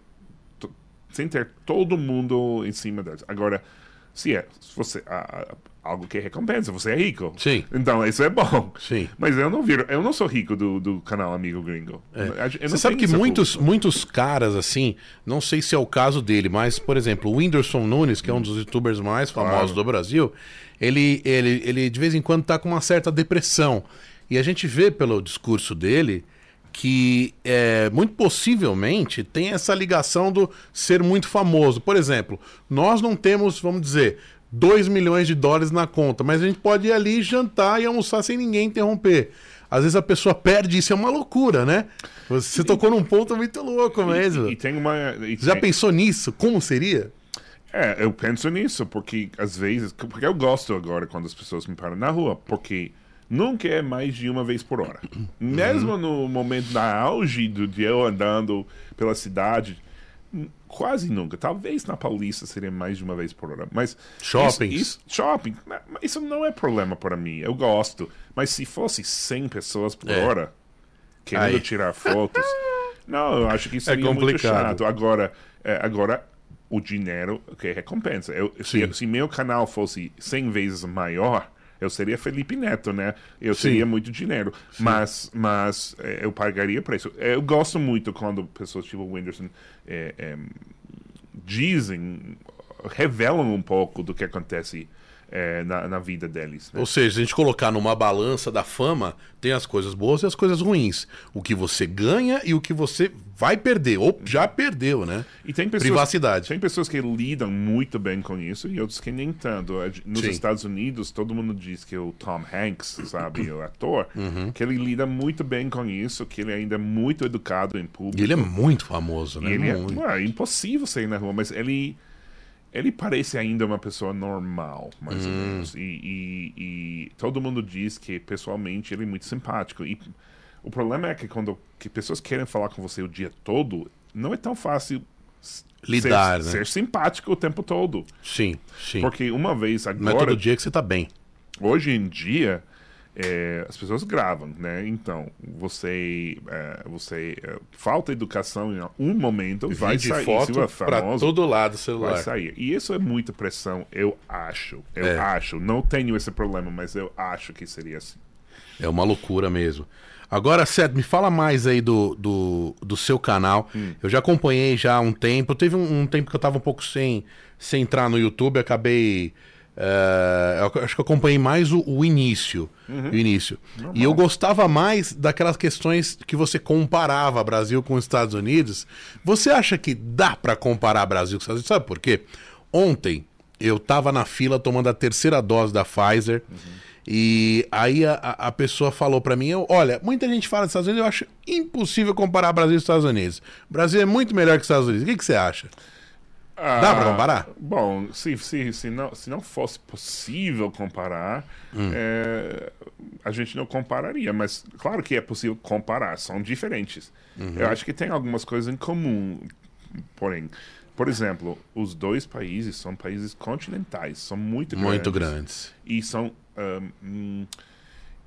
sem ter todo mundo em cima deles. Agora, se é, se você a, algo que recompensa. Você é rico. Sim. Então, isso é bom. Sim. Mas eu não viro, eu não sou rico do, do canal Amigo Gringo. É. Você sabe que muitos, muitos caras, assim, não sei se é o caso dele, mas, por exemplo, o Whindersson Nunes, que é um dos youtubers mais famosos claro. do Brasil, ele, ele, ele de vez em quando tá com uma certa depressão. E a gente vê pelo discurso dele que é, muito possivelmente tem essa ligação do ser muito famoso. Por exemplo, nós não temos, vamos dizer, 2 milhões de dólares na conta, mas a gente pode ir ali jantar e almoçar sem ninguém interromper. Às vezes a pessoa perde isso, é uma loucura, né? Você tocou num ponto muito louco mesmo. E, e tem uma. E Já tem... pensou nisso? Como seria? É, eu penso nisso, porque às vezes. Porque eu gosto agora quando as pessoas me param na rua, porque nunca é mais de uma vez por hora. Uhum. Mesmo no momento da auge do dia eu andando pela cidade, Quase nunca. Talvez na Paulista seria mais de uma vez por hora. Mas. Shopping. Isso, isso, shopping. Isso não é problema para mim. Eu gosto. Mas se fosse 100 pessoas por é. hora querendo Aí. tirar fotos. não, eu acho que isso é seria muito chato. Agora, é, agora o dinheiro que é recompensa. Eu, se, se meu canal fosse 100 vezes maior eu seria Felipe Neto, né? Eu Sim. teria muito dinheiro. Sim. Mas, mas é, eu pagaria por isso. Eu gosto muito quando pessoas tipo o Whindersson é, é, dizem, revelam um pouco do que acontece é, na, na, vida deles. Né? Ou seja, se a gente colocar numa balança da fama, tem as coisas boas e as coisas ruins. O que você ganha e o que você vai perder, ou já perdeu, né? E tem pessoas, Privacidade. Tem pessoas que lidam muito bem com isso e outros que nem tanto. Nos Sim. Estados Unidos, todo mundo diz que o Tom Hanks, sabe, o ator, uhum. que ele lida muito bem com isso, que ele ainda é muito educado em público. E ele é muito famoso, né? ele é, muito. é, é impossível sair na rua, mas ele ele parece ainda uma pessoa normal, mais hum. ou menos. E, e, e, todo mundo diz que, pessoalmente, ele é muito simpático. E o problema é que quando que pessoas querem falar com você o dia todo, não é tão fácil lidar, ser, né? ser simpático o tempo todo. Sim, sim. Porque uma vez agora... Não é todo dia que você tá bem. Hoje em dia, é, as pessoas gravam, né? Então, você, é, você é, falta educação em um momento, vai sair. foto para todo lado celular. Vai sair. E isso é muita pressão, eu acho. Eu é. acho. Não tenho esse problema, mas eu acho que seria assim. É uma loucura mesmo. Agora, Seth, me fala mais aí do, do, do seu canal. Hum. Eu já acompanhei já há um tempo. Teve um, um tempo que eu tava um pouco sem, sem entrar no YouTube, acabei. Eh, eu acho que eu acompanhei mais o, o início. Uhum. O início. E eu gostava mais daquelas questões que você comparava Brasil com os Estados Unidos. Você acha que dá pra comparar Brasil com os Estados Unidos? Sabe por quê? Ontem eu tava na fila tomando a terceira dose da Pfizer. E aí a, a- pessoa falou pra mim, eu, olha, muita gente fala dos Estados Unidos, eu acho impossível comparar Brasil e Estados Unidos. O Brasil é muito melhor que os Estados Unidos. O que, que você acha? Dá pra Ah, comparar? Bom, se, se, se, não, se não fosse possível comparar, Hum. é, a gente não compararia. Mas claro que é possível comparar, são diferentes. Uhum. Eu acho que tem algumas coisas em comum. Porém, por exemplo, os dois países são países continentais, são muito grandes. Muito grandes. E são. hum,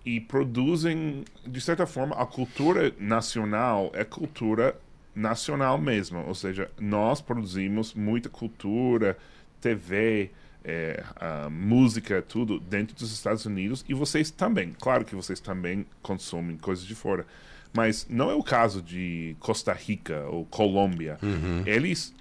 e produzem, de certa forma, a cultura nacional é cultura nacional mesmo. Ou seja, nós produzimos muita cultura, TV, é, música, tudo dentro dos Estados Unidos e vocês também. Claro que vocês também consomem coisas de fora. Mas não é o caso de Costa Rica ou Colômbia. Eles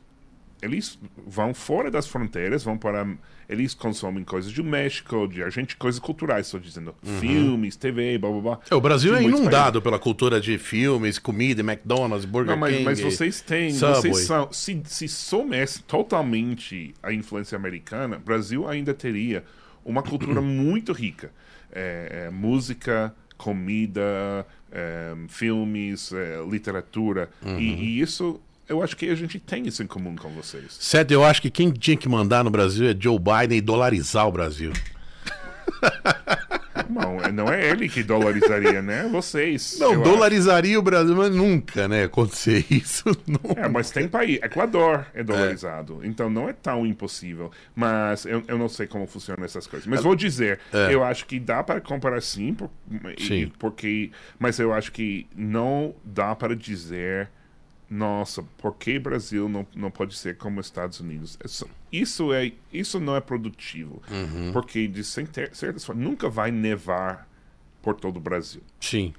eles vão fora das fronteiras, vão para. Eles consomem coisas do México, de Argentina, coisas culturais, estou dizendo. Filmes, TV, blá blá blá. É, o Brasil De é inundado pela cultura de filmes, comida, McDonald's, Burger Não, mas, King. mas vocês têm. Subway. Vocês são. Se, se somesse totalmente a influência americana, o Brasil ainda teria uma cultura muito rica. É, é, música, comida, é, filmes, é, literatura. E, e isso, eu acho que a gente tem isso em comum com vocês. Seth, eu acho que quem tinha que mandar no Brasil é Joe Biden e dolarizar o Brasil. Bom, não é ele que dolarizaria, né? Vocês. Não, dolarizaria o Brasil, mas nunca, né? Acontecer isso. Não. acho. É, mas tem país. Equador é dolarizado. Então não é tão impossível. Mas eu, eu não sei como funcionam essas coisas. Mas vou dizer, É. eu acho que dá para comparar sim, por- e- Sim. porque. Mas eu acho que não dá para dizer. Nossa, por que Brasil não, não pode ser como Estados Unidos? Isso, isso, é, isso não é produtivo. Uhum. Porque, de certa forma, nunca vai nevar por todo o Brasil. Sim.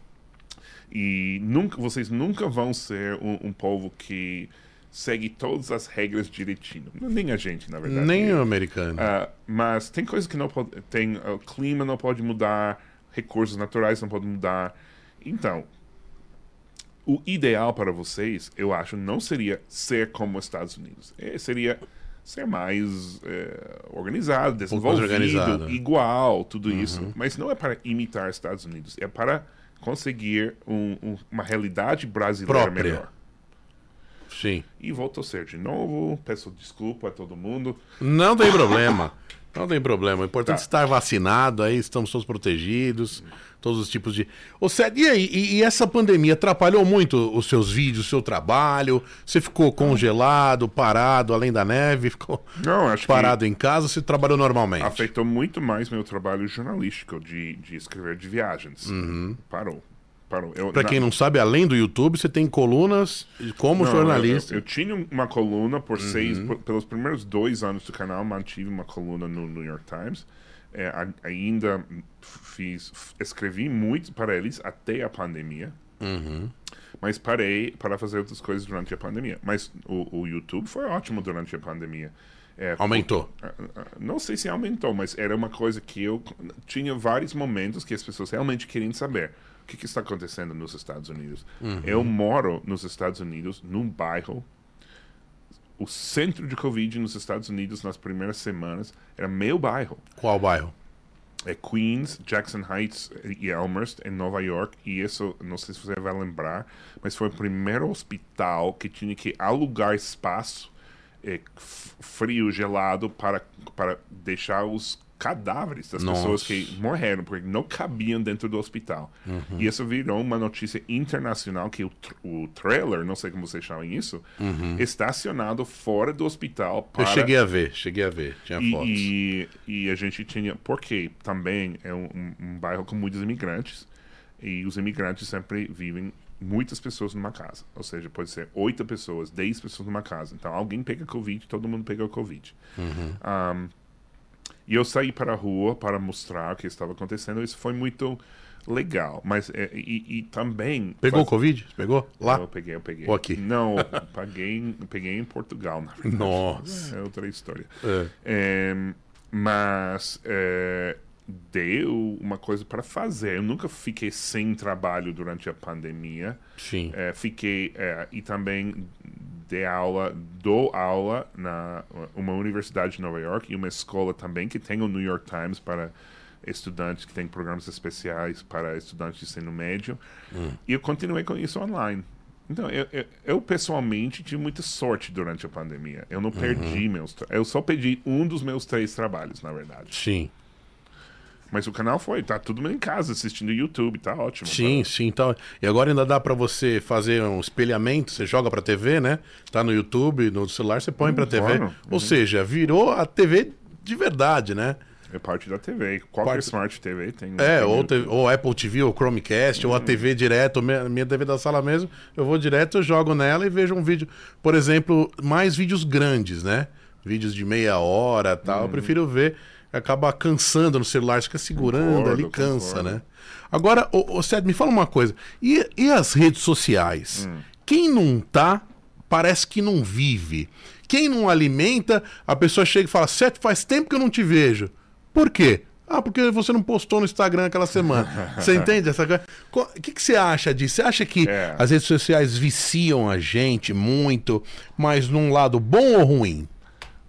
E nunca, vocês nunca vão ser um, um povo que segue todas as regras direitinho. Nem a gente, na verdade. Nem o americano. Ah, mas tem coisas que não pode. Tem, o clima não pode mudar, recursos naturais não podem mudar. Então, o ideal para vocês, eu acho, não seria ser como os Estados Unidos. É, seria ser mais é, organizado, desenvolvido, organizado. Uhum. igual, tudo isso. Mas não é para imitar os Estados Unidos, é para conseguir um- um- uma realidade brasileira Própria. melhor. Sim. E vou torcer de novo, peço desculpa a todo mundo. Não tem problema. Não tem problema. O importante é Tá. estar vacinado, aí estamos todos protegidos, todos os tipos de. Ô, Sérgio, e aí? E, e essa pandemia atrapalhou muito os seus vídeos, o seu trabalho? Você ficou congelado, parado, além da neve? Ficou Não, acho parado em casa? Você trabalhou normalmente? afetou muito mais meu trabalho jornalístico de, de escrever de viagens. Parou. Parou. Eu. Pra na- quem não sabe, além do YouTube, você tem colunas como Não, jornalista. Eu, eu, tinha uma coluna por seis, Uhum. por- pelos primeiros dois anos do canal, mantive uma coluna no New York Times. É, a- ainda fiz, escrevi muito para eles até a pandemia. Uhum. Mas parei para fazer outras coisas durante a pandemia. Mas o, o YouTube foi ótimo durante a pandemia. É, Aumentou. ah, ah, Não sei se aumentou, mas era uma coisa que eu tinha vários momentos que as pessoas realmente queriam saber que, que está acontecendo nos Estados Unidos. Eu moro nos Estados Unidos, num bairro. O centro de Covid nos Estados Unidos nas primeiras semanas era meu bairro. Qual bairro? É Queens, Jackson Heights e Elmhurst, em Nova York. E isso, não sei se você vai lembrar, mas foi o primeiro hospital que tinha que alugar espaço f- frio, gelado, para, para deixar os cadáveres das Nossa. pessoas que morreram, porque não cabiam dentro do hospital. E isso virou uma notícia internacional que o, o trailer, não sei como vocês chamam isso, estacionado fora do hospital para Eu cheguei a ver, cheguei a ver. Tinha e, fotos. e, e a gente tinha. Porque também é um, um- um bairro com muitos imigrantes. E os imigrantes sempre vivem muitas pessoas numa casa. Ou seja, pode ser oito pessoas, dez pessoas numa casa. Então alguém pega Covid, todo mundo pega o Covid. Um, E eu saí para a rua para mostrar o que estava acontecendo. Isso foi muito legal. Mas é, e, e também. Pegou o Covid? Pegou? Lá? Eu peguei, eu peguei. Ou aqui? Não, paguei, peguei em Portugal, na verdade. Nossa. É outra história. É. É, mas é, deu uma coisa para fazer. Eu nunca fiquei sem trabalho durante a pandemia. Sim. É, fiquei e também dei aula, dou aula na uma universidade de Nova York e uma escola também que tem o New York Times para estudantes que tem programas especiais para estudantes de ensino médio. E eu continuei com isso online. Então, eu, eu, eu, pessoalmente tive muita sorte durante a pandemia. Eu não perdi meus. Eu só perdi um dos meus três trabalhos, na verdade. Sim. Mas o canal foi, tá mundo em casa assistindo YouTube, tá ótimo. Sim, sim. Então, e agora ainda dá pra você fazer um espelhamento, você joga pra TV, né? Tá no YouTube, no celular, você põe pra TV. claro. Ou seja, virou a TV de verdade, né? É parte da TV. Qualquer Parte- Smart TV tem. É, tem ou, te- ou Apple TV, ou Chromecast, ou a TV direto, minha, minha TV da sala mesmo, eu vou direto, eu jogo nela e vejo um vídeo, por exemplo, mais vídeos grandes, né? Vídeos de meia hora tal, eu prefiro ver, acaba cansando no celular, fica segurando Concordo, ali, cansa, concordo. né? Agora, ô, ô Sérgio, me fala uma coisa, e, e as redes sociais? Quem não tá, parece que não vive. Quem não alimenta, a pessoa chega e fala, Sérgio, faz tempo que eu não te vejo. Por quê? Ah, porque você não postou no Instagram aquela semana. Você entende essa coisa? Co- O que, que você acha disso? Você acha que É. as redes sociais viciam a gente muito, mas num lado bom ou ruim?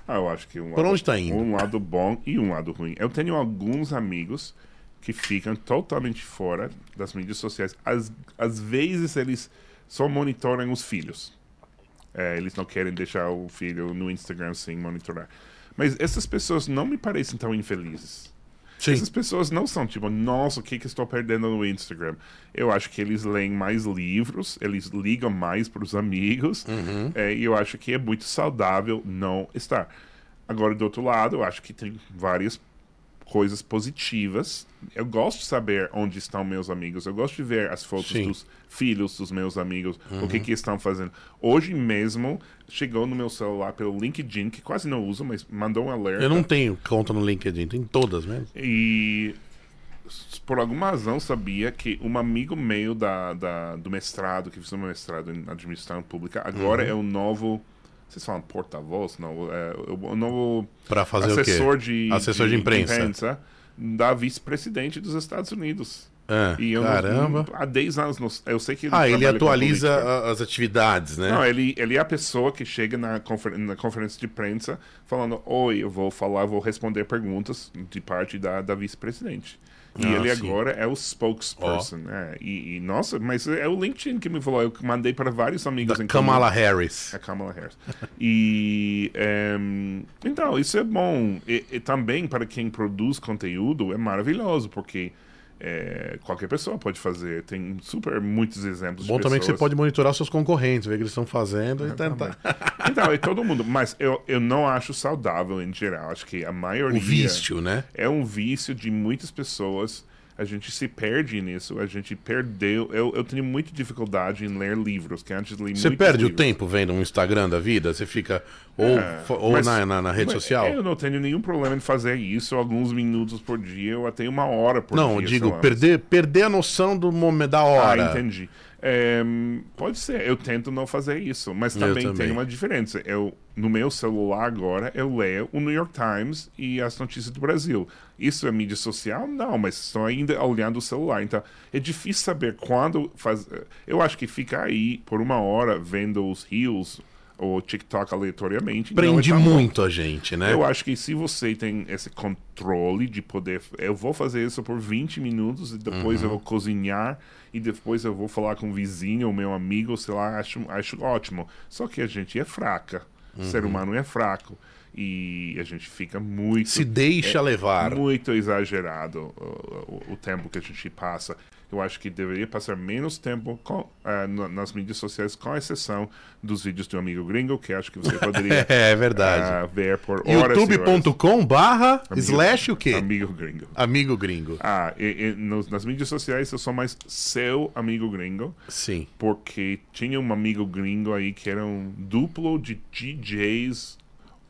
Ah, eu acho que um Por lado, onde tá indo? um lado bom e um lado ruim. Eu tenho alguns amigos que ficam totalmente fora das mídias sociais. Às, às vezes eles só monitoram os filhos. É, eles não querem deixar o filho no Instagram sem monitorar. Mas essas pessoas não me parecem tão infelizes. Sim. Essas pessoas não são tipo, nossa, o que, que estou perdendo no Instagram? Eu acho que eles leem mais livros, eles ligam mais para os amigos, é, e eu acho que é muito saudável não estar. Agora, do outro lado, eu acho que tem várias coisas positivas. Eu gosto de saber onde estão meus amigos, eu gosto de ver as fotos Sim. dos filhos dos meus amigos, o que, que estão fazendo. Hoje mesmo, chegou no meu celular pelo LinkedIn, que quase não uso, mas mandou um alerta. Eu não tenho conta no LinkedIn, tem todas mesmo. E por alguma razão sabia que um amigo meu da, da- do mestrado, que fez um mestrado em administração pública, agora é o novo. Vocês falam porta-voz? Não, é o, novo Pra fazer o quê? assessor de, Assessor de imprensa. da vice-presidente dos Estados Unidos. Ah, E eu não- caramba. há 10 anos, não- eu sei que ele Ah, ele atualiza as atividades, né? Não, ele, ele é a pessoa que chega na, confer na conferência de imprensa falando: Oi, eu vou falar, vou responder perguntas de parte da, da vice-presidente. E Ah, ele sim. agora é o spokesperson. né? E, e, nossa, mas é o LinkedIn que me falou. Eu mandei para vários amigos da em comum. Kamala Harris. A Kamala Harris. E em, então, isso é bom. E, e também para quem produz conteúdo é maravilhoso, porque é, qualquer pessoa pode fazer. Tem super muitos exemplos Bom também que você pessoas. pode monitorar os seus concorrentes, ver o que eles estão fazendo e tentar. Então, é todo mundo. Mas eu, eu não acho saudável em geral. Acho que a maioria. O vício, né? É um vício de muitas pessoas. A gente se perde nisso. A gente perdeu. Eu, eu tenho muita dificuldade em ler livros, que antes li Você perde o livros. tempo vendo um Instagram da vida? Você fica. Ou, fo- ou Mas- na, na, na rede social? Eu não tenho nenhum problema em fazer isso alguns minutos por dia ou até uma hora por dia. Não, digo, perder, perder a noção do momento da Ah, hora. entendi. É, pode ser, eu tento não fazer isso, mas também, também. tem uma diferença. Eu, no meu celular agora, eu leio o New York Times e as notícias do Brasil. Isso é mídia social? Não, mas estou ainda olhando o celular. Então, é difícil saber quando faz. Eu acho que ficar aí por uma hora vendo os Reels ou TikTok aleatoriamente. é Prende bom. muito a gente, né? Eu acho que se você tem esse controle de poder. Eu vou fazer isso por 20 minutos e depois Uhum. eu vou cozinhar e depois eu vou falar com o vizinho ou meu amigo, sei lá, acho, acho ótimo. Só que a gente é fraca. O ser Uhum. humano é fraco. E a gente fica muito. Se deixa é levar. Muito exagerado o, o- o tempo que a gente passa. Eu acho que deveria passar menos tempo com, ah, na- nas mídias sociais, com exceção dos vídeos do amigo gringo, que acho que você poderia É verdade. ah, ver por horas youtube.com barra slash o quê? Amigo gringo. Amigo gringo. Ah, e, e nos- nas mídias sociais eu sou mais seu amigo gringo, Sim. porque tinha um amigo gringo aí que era um duplo de DJs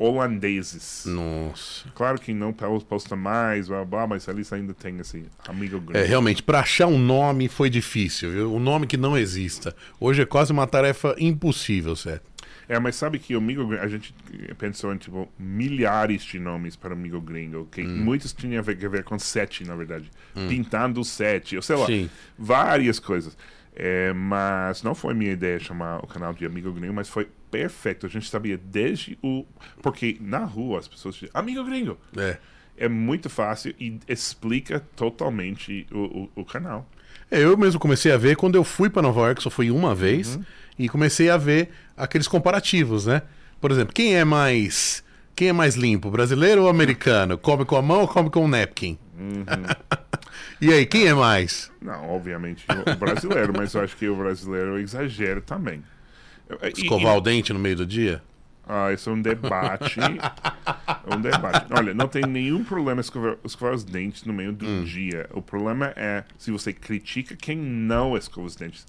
holandeses. Nossa. Claro que não po- posta mais, blá, blá, mas eles ainda têm esse amigo É, gringo. realmente, para achar um nome foi difícil, viu? Um nome que não exista. Hoje é quase uma tarefa impossível, certo? É, mas sabe que o amigo gringo, a gente pensou em tipo milhares de nomes para amigo gringo, que Hum. muitos tinham a ver, a ver com sete, na verdade. Pintando sete, ou sei lá, Sim. várias coisas. É, mas não foi minha ideia chamar o canal de Amigo Gringo, mas foi perfeito. A gente sabia desde o. Porque na rua as pessoas dizem Amigo Gringo. É. É muito fácil e explica totalmente o, o, o canal. É, Eu mesmo comecei a ver quando eu fui para Nova York, só fui uma vez, Uhum. e comecei a ver aqueles comparativos, né? Por exemplo, quem é mais quem é mais limpo, brasileiro ou americano? Come com a mão ou come com um napkin? Uhum. e aí, quem é mais? Não, obviamente o brasileiro, mas eu acho que o brasileiro exagera também. E- Escovar o dente no meio do dia? Ah, isso é um debate. é um debate. Olha, não tem nenhum problema escovar, escovar os dentes no meio do Hum. dia. O problema é se você critica quem não escova os dentes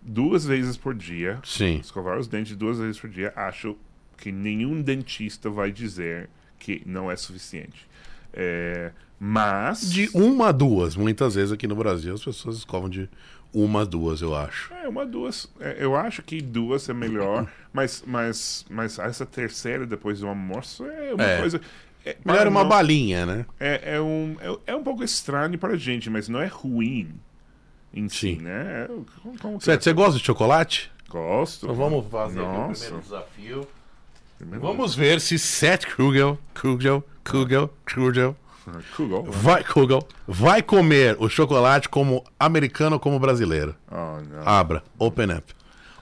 duas vezes por dia. Sim. Escovar os dentes duas vezes por dia, acho que nenhum dentista vai dizer que não é suficiente. É, mas. De uma a duas. Muitas vezes aqui no Brasil as pessoas escovam de uma a duas, eu acho. É, uma, duas. é, eu acho que duas é melhor, mas, mas, mas essa terceira depois do almoço é uma É. coisa. É, Melhor uma nós- balinha, né? É, é, um, é, é um pouco estranho para a gente, mas não é ruim em si, Sim. né? É, como- como Certo, é? você gosta de chocolate? Gosto. Então vamos fazer aqui o primeiro desafio. Primeiro- Vamos ver se Seth Kugel, Kugel, Kugel, Kugel, Kugel. vai, Kugel, vai comer o chocolate como americano ou como brasileiro. Oh, não. Abra, open up.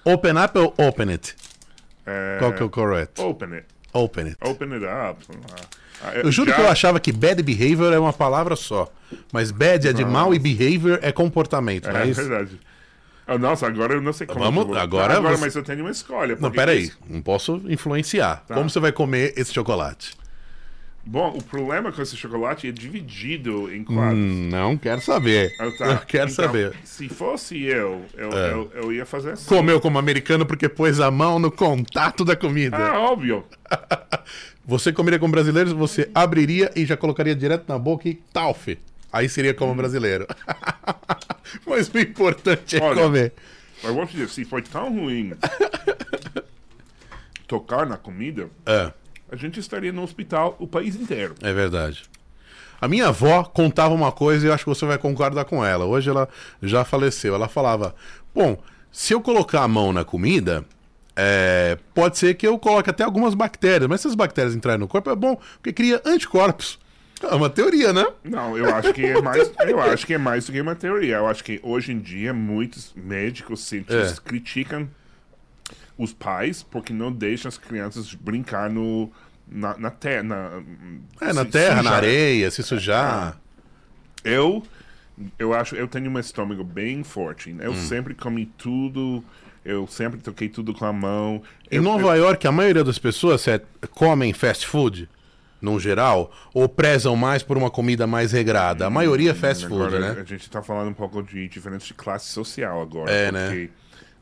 Open up ou open it? É, Qual que é o correto? Open it. Open it. Open it up. Ah, Eu juro já- que eu achava que bad behavior é uma palavra só. Mas bad é de mal e behavior é comportamento, é É isso? verdade. Ah, nossa, agora eu não sei como. Vamos- vou- agora agora você- mas eu tenho uma escolha. Não, peraí. isso- Não posso influenciar. Tá. Como você vai comer esse chocolate? Bom, o problema com esse chocolate é dividido em quadros. Hum, não quero saber. Ah, tá. Eu quero Então, saber. É. Se fosse eu, eu, eu, eu ia fazer assim. Comeu como americano porque pôs a mão no contato da comida. Ah, óbvio. Você comeria como brasileiro, você abriria e já colocaria direto na boca e talfe. Aí seria Hum. como brasileiro. Mas o importante é Olha, comer. Mas eu vou te dizer, se foi tão ruim tocar na comida, É, a gente estaria no hospital o país inteiro. é verdade. A minha avó contava uma coisa e eu acho que você vai concordar com ela. Hoje ela já faleceu. Ela falava: Bom, se eu colocar a mão na comida, é, pode ser que eu coloque até algumas bactérias. Mas se as bactérias entrarem no corpo, é bom, porque cria anticorpos. É uma teoria, né? Não, eu acho que é mais, eu acho que é mais do que uma teoria. Eu acho que hoje em dia muitos médicos, cientistas É. criticam os pais porque não deixam as crianças brincar no na, na terra, na, É, na se terra, na sujar. areia, se sujar. Eu eu acho eu tenho um estômago bem forte. Hum. Eu sempre comi tudo, eu sempre toquei tudo com a mão. Em Eu- Nova York, a maioria das pessoas é, comem fast food, no geral, ou prezam mais por uma comida mais regrada. A maioria é fast food, Agora, né? A gente tá falando um pouco de diferença de classe social agora. É, né?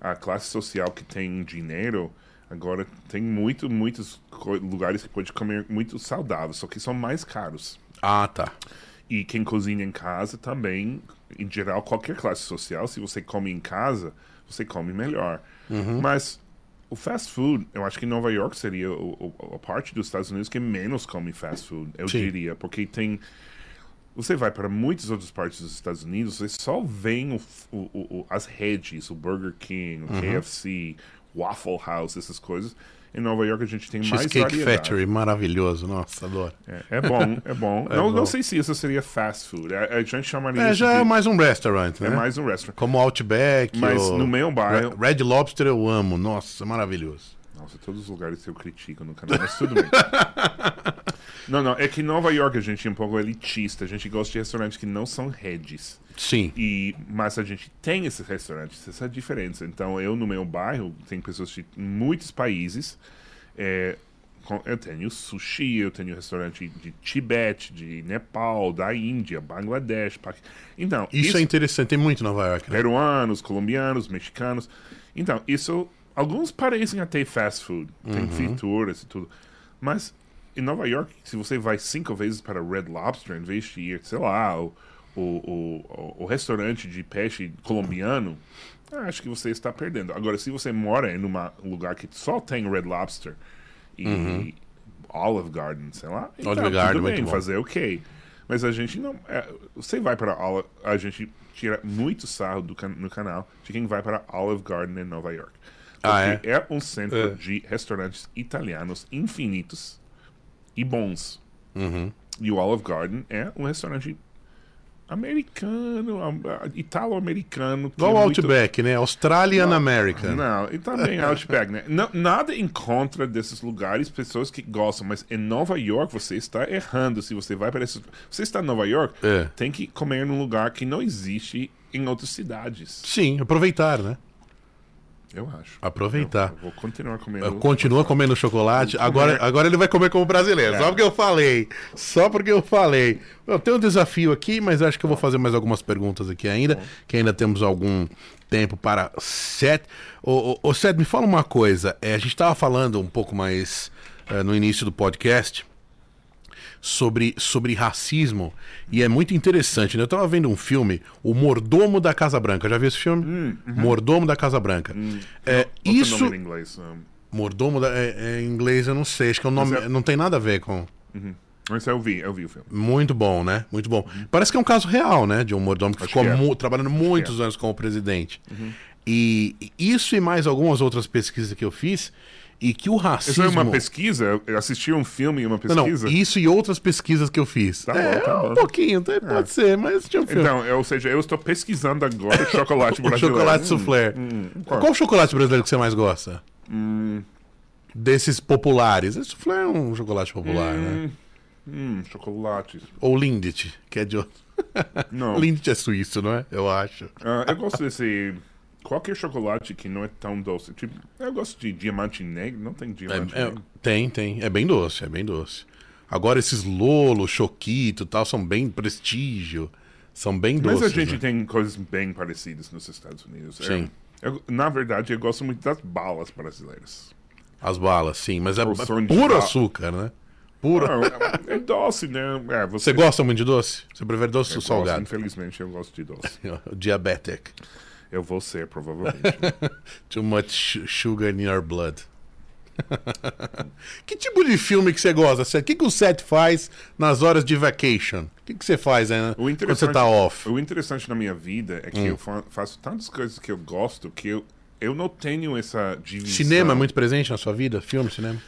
A classe social que tem dinheiro, agora tem muito, muitos lugares que pode comer muito saudável, só que são mais caros. Ah, tá. E quem cozinha em casa também, em geral, qualquer classe social, se você come em casa, você come melhor. Uhum. Mas o fast food, eu acho que Nova York seria o, o- a parte dos Estados Unidos que menos come fast food, eu Sim. diria. Porque tem. Você vai para muitas outras partes dos Estados Unidos, você só vê o, o- o- as redes, o Burger King, Uhum. o KFC, Waffle House, essas coisas. Em Nova York a gente tem mais Cheesecake variedade. Factory, maravilhoso. Nossa, adoro. É, é bom, é bom. não, bom. não sei se isso seria fast food. A, a gente chamaria É, já de, é mais um restaurant, né? é mais um restaurant. Como Outback. Mas ou no meu bairro- Red Lobster eu amo. Nossa, maravilhoso. Nossa, todos os lugares eu critico no canal, mas tudo bem. não, não, é que Nova York a gente é um pouco elitista. A gente gosta de restaurantes que não são redes. Sim. E, mas a gente tem esses restaurantes, essa é diferença. Então, eu no meu bairro, tem pessoas de muitos países. é, eu tenho sushi, eu tenho restaurante de Tibete, de Nepal, da Índia, Bangladesh. Então, Isso, é interessante. Tem muito em Nova York, né? peruanos, colombianos, mexicanos. Então, isso. Alguns parecem até fast food. Tem Uhum. frituras e tudo. Mas em Nova York, se você vai cinco vezes para Red Lobster, em vez de ir, sei lá, o, o, o, o restaurante de peixe colombiano, acho que você está perdendo. Agora, se você mora em um lugar que só tem Red Lobster e uhum. Olive Garden, sei lá, então, Olive Garden, tudo bem, fazer ok. Mas a gente não. É, você vai para Olive, a gente tira muito sarro do, no canal de quem vai para Olive Garden em Nova York. Ah, é? é um centro é. de restaurantes italianos infinitos e bons. Uhum. E o Olive Garden é um restaurante americano, italo-americano. Igual o é Outback, muito... né? Australian não, American. Não, e também Outback, né? Não, nada em contra desses lugares, pessoas que gostam, mas em Nova York você está errando. Se você vai para esses. Você está em Nova York, é. tem que comer num lugar que não existe em outras cidades. Sim, aproveitar, né? Eu acho. Aproveitar. Eu, vou continuar comendo. Continua comendo chocolate. Agora, agora ele vai comer como brasileiro. É. Só porque eu falei. Só porque eu falei. Eu tenho um desafio aqui, mas acho que eu vou fazer mais algumas perguntas aqui ainda. Bom. Que ainda temos algum tempo para sete. Ô, ô, ô Seth, me fala uma coisa. É, a gente estava falando um pouco mais é, no início do podcast sobre, sobre racismo e é muito interessante. Né? Eu estava vendo um filme, O Mordomo da Casa Branca. Já viu esse filme? Hum, uhum. Mordomo da Casa Branca. Hum. É, Não, isso. Nome em inglês, um... Mordomo da, é, é, em inglês eu não sei, acho que é um nome, é... não tem nada a ver com. Uhum. Mas eu vi, eu vi o filme. Muito bom, né? Muito bom. Uhum. Parece que é um caso real, né? De um mordomo que acho ficou que é. mu trabalhando muitos é. anos como presidente. Uhum. E isso e mais algumas outras pesquisas que eu fiz, e que o racismo. Isso é uma pesquisa? Eu assisti um filme e uma pesquisa? Não, não, isso e outras pesquisas que eu fiz. Tá é, bom, tá bom. Um pouquinho, pode ser, mas tinha um filme. Então, ou seja, eu estou pesquisando agora chocolate brasileiro. chocolate soufflé. Hum, qual? qual chocolate brasileiro que você mais gosta? Hum. Desses populares. Esse soufflé é um chocolate popular, né? Hum, chocolate. Ou Lindt, que é de outro. Não. Lindt é suíço, não é? Eu acho. Uh, eu gosto desse. Qualquer chocolate que não é tão doce. Tipo, eu gosto de diamante negro. Não tem diamante é, negro. É, tem, tem. É bem doce, é bem doce. Agora esses Lolo, Choquito e tal são bem prestígio. São bem Mas doces. a gente né? tem coisas bem parecidas nos Estados Unidos. Sim. Eu, na verdade, eu gosto muito das balas brasileiras. As balas, sim, mas é, é puro açúcar, né? Puro. Não, é doce, né? É, Você gosta muito de doce? Você prefere doce eu ou gosto, salgado? infelizmente, eu gosto de doce. Diabetic. Eu vou ser, provavelmente. Too much sugar in your blood. que tipo de filme que você gosta? O que, que o Seth faz nas horas de vacation? O que, que você faz né, O quando você tá off? O interessante na minha vida é que Hum. eu fa- faço tantas coisas que eu gosto que eu, eu não tenho essa divisão. Cinema é muito presente na sua vida? Filme, cinema?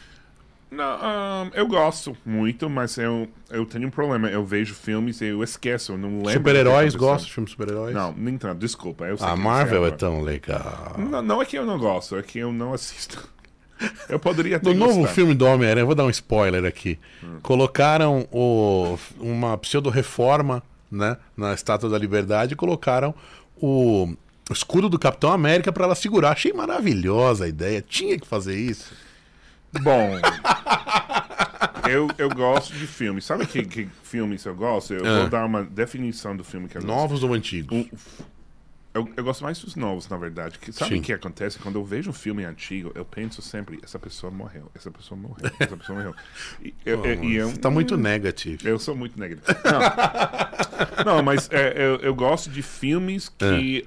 Não, ahn, eu gosto muito, mas eu, eu tenho um problema. Eu vejo filmes e eu esqueço, eu não lembro. Super-heróis? Gosta de filmes super-heróis? Não, nem tanto, desculpa. A Marvel é tão legal. Não, não é que eu não gosto, é que eu não assisto. Eu poderia ter No novo gostado. filme do Homem-Aranha, vou dar um spoiler aqui. Hum. Colocaram o, uma pseudo-reforma né, na Estátua da Liberdade e colocaram o escudo do Capitão América para ela segurar. Achei maravilhosa a ideia. Tinha que fazer isso. Bom. eu, eu gosto de filmes. Sabe que, que filmes eu gosto? Eu Ah. vou dar uma definição do filme que eu gosto. Novos ou antigos? Um- eu, eu gosto mais dos novos, na verdade. Que, sabe o que acontece? Quando eu vejo um filme antigo, eu penso sempre: essa pessoa morreu, essa pessoa morreu, essa pessoa morreu. E, eu, e eu- Você tá muito negativo. Eu sou muito negativo. Não, Não, mas é, eu, eu gosto de filmes que.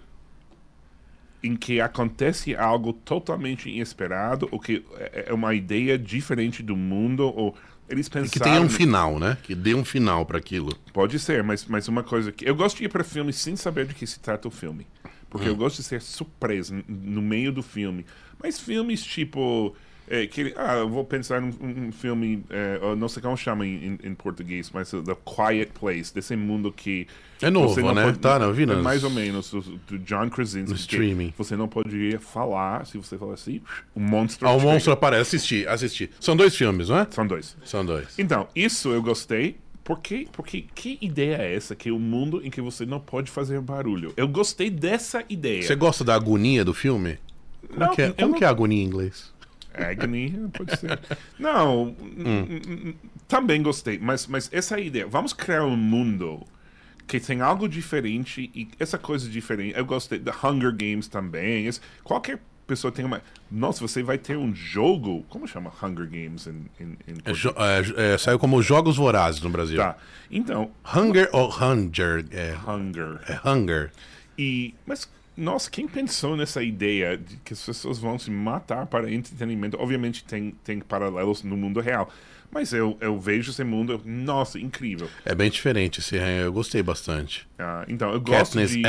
Em que acontece algo totalmente inesperado, ou que é é uma ideia diferente do mundo, ou eles pensaram. Que tenha um final, né? Que dê um final para aquilo. Pode ser, mas, mas uma coisa que. Eu gosto de ir para filmes sem saber de que se trata o filme. Porque eu gosto de ser surpreso no meio do filme. Mas filmes tipo. É, que, ah, eu vou pensar num um, um filme. é, não sei como chama em, em português, mas The Quiet Place, desse mundo que. É novo, você não né? Tá, não, vi é Mais ou menos, do, do John Krasinski. No streaming. Você não poderia falar, se você falar assim, o monstro. Ah, o monstro aparece. Assisti, assisti. São dois filmes, não é? São dois. São dois. Então, isso eu gostei. Porque, porque que ideia é essa? Que é um mundo em que você não pode fazer barulho. Eu gostei dessa ideia. Você gosta da agonia do filme? Como, Não, que, é, como não- que é agonia em inglês? Agony, pode ser. Não, Hum. também gostei. Mas, mas essa ideia, vamos criar um mundo que tem algo diferente e essa coisa diferente. Eu gostei da Hunger Games também. esse- qualquer pessoa tem uma. Nossa, você vai ter um jogo. Como chama Hunger Games em, em, em É, é, é, saiu como Jogos Vorazes no Brasil. Tá. Então, Hunger ou Hunger? É, Hunger. é Hunger. E, mas, nossa, quem pensou nessa ideia de que as pessoas vão se matar para entretenimento? Obviamente tem, tem paralelos no mundo real. Mas eu, eu vejo esse mundo, nossa, incrível. É bem diferente esse eu gostei bastante. Ah, então, eu gosto de,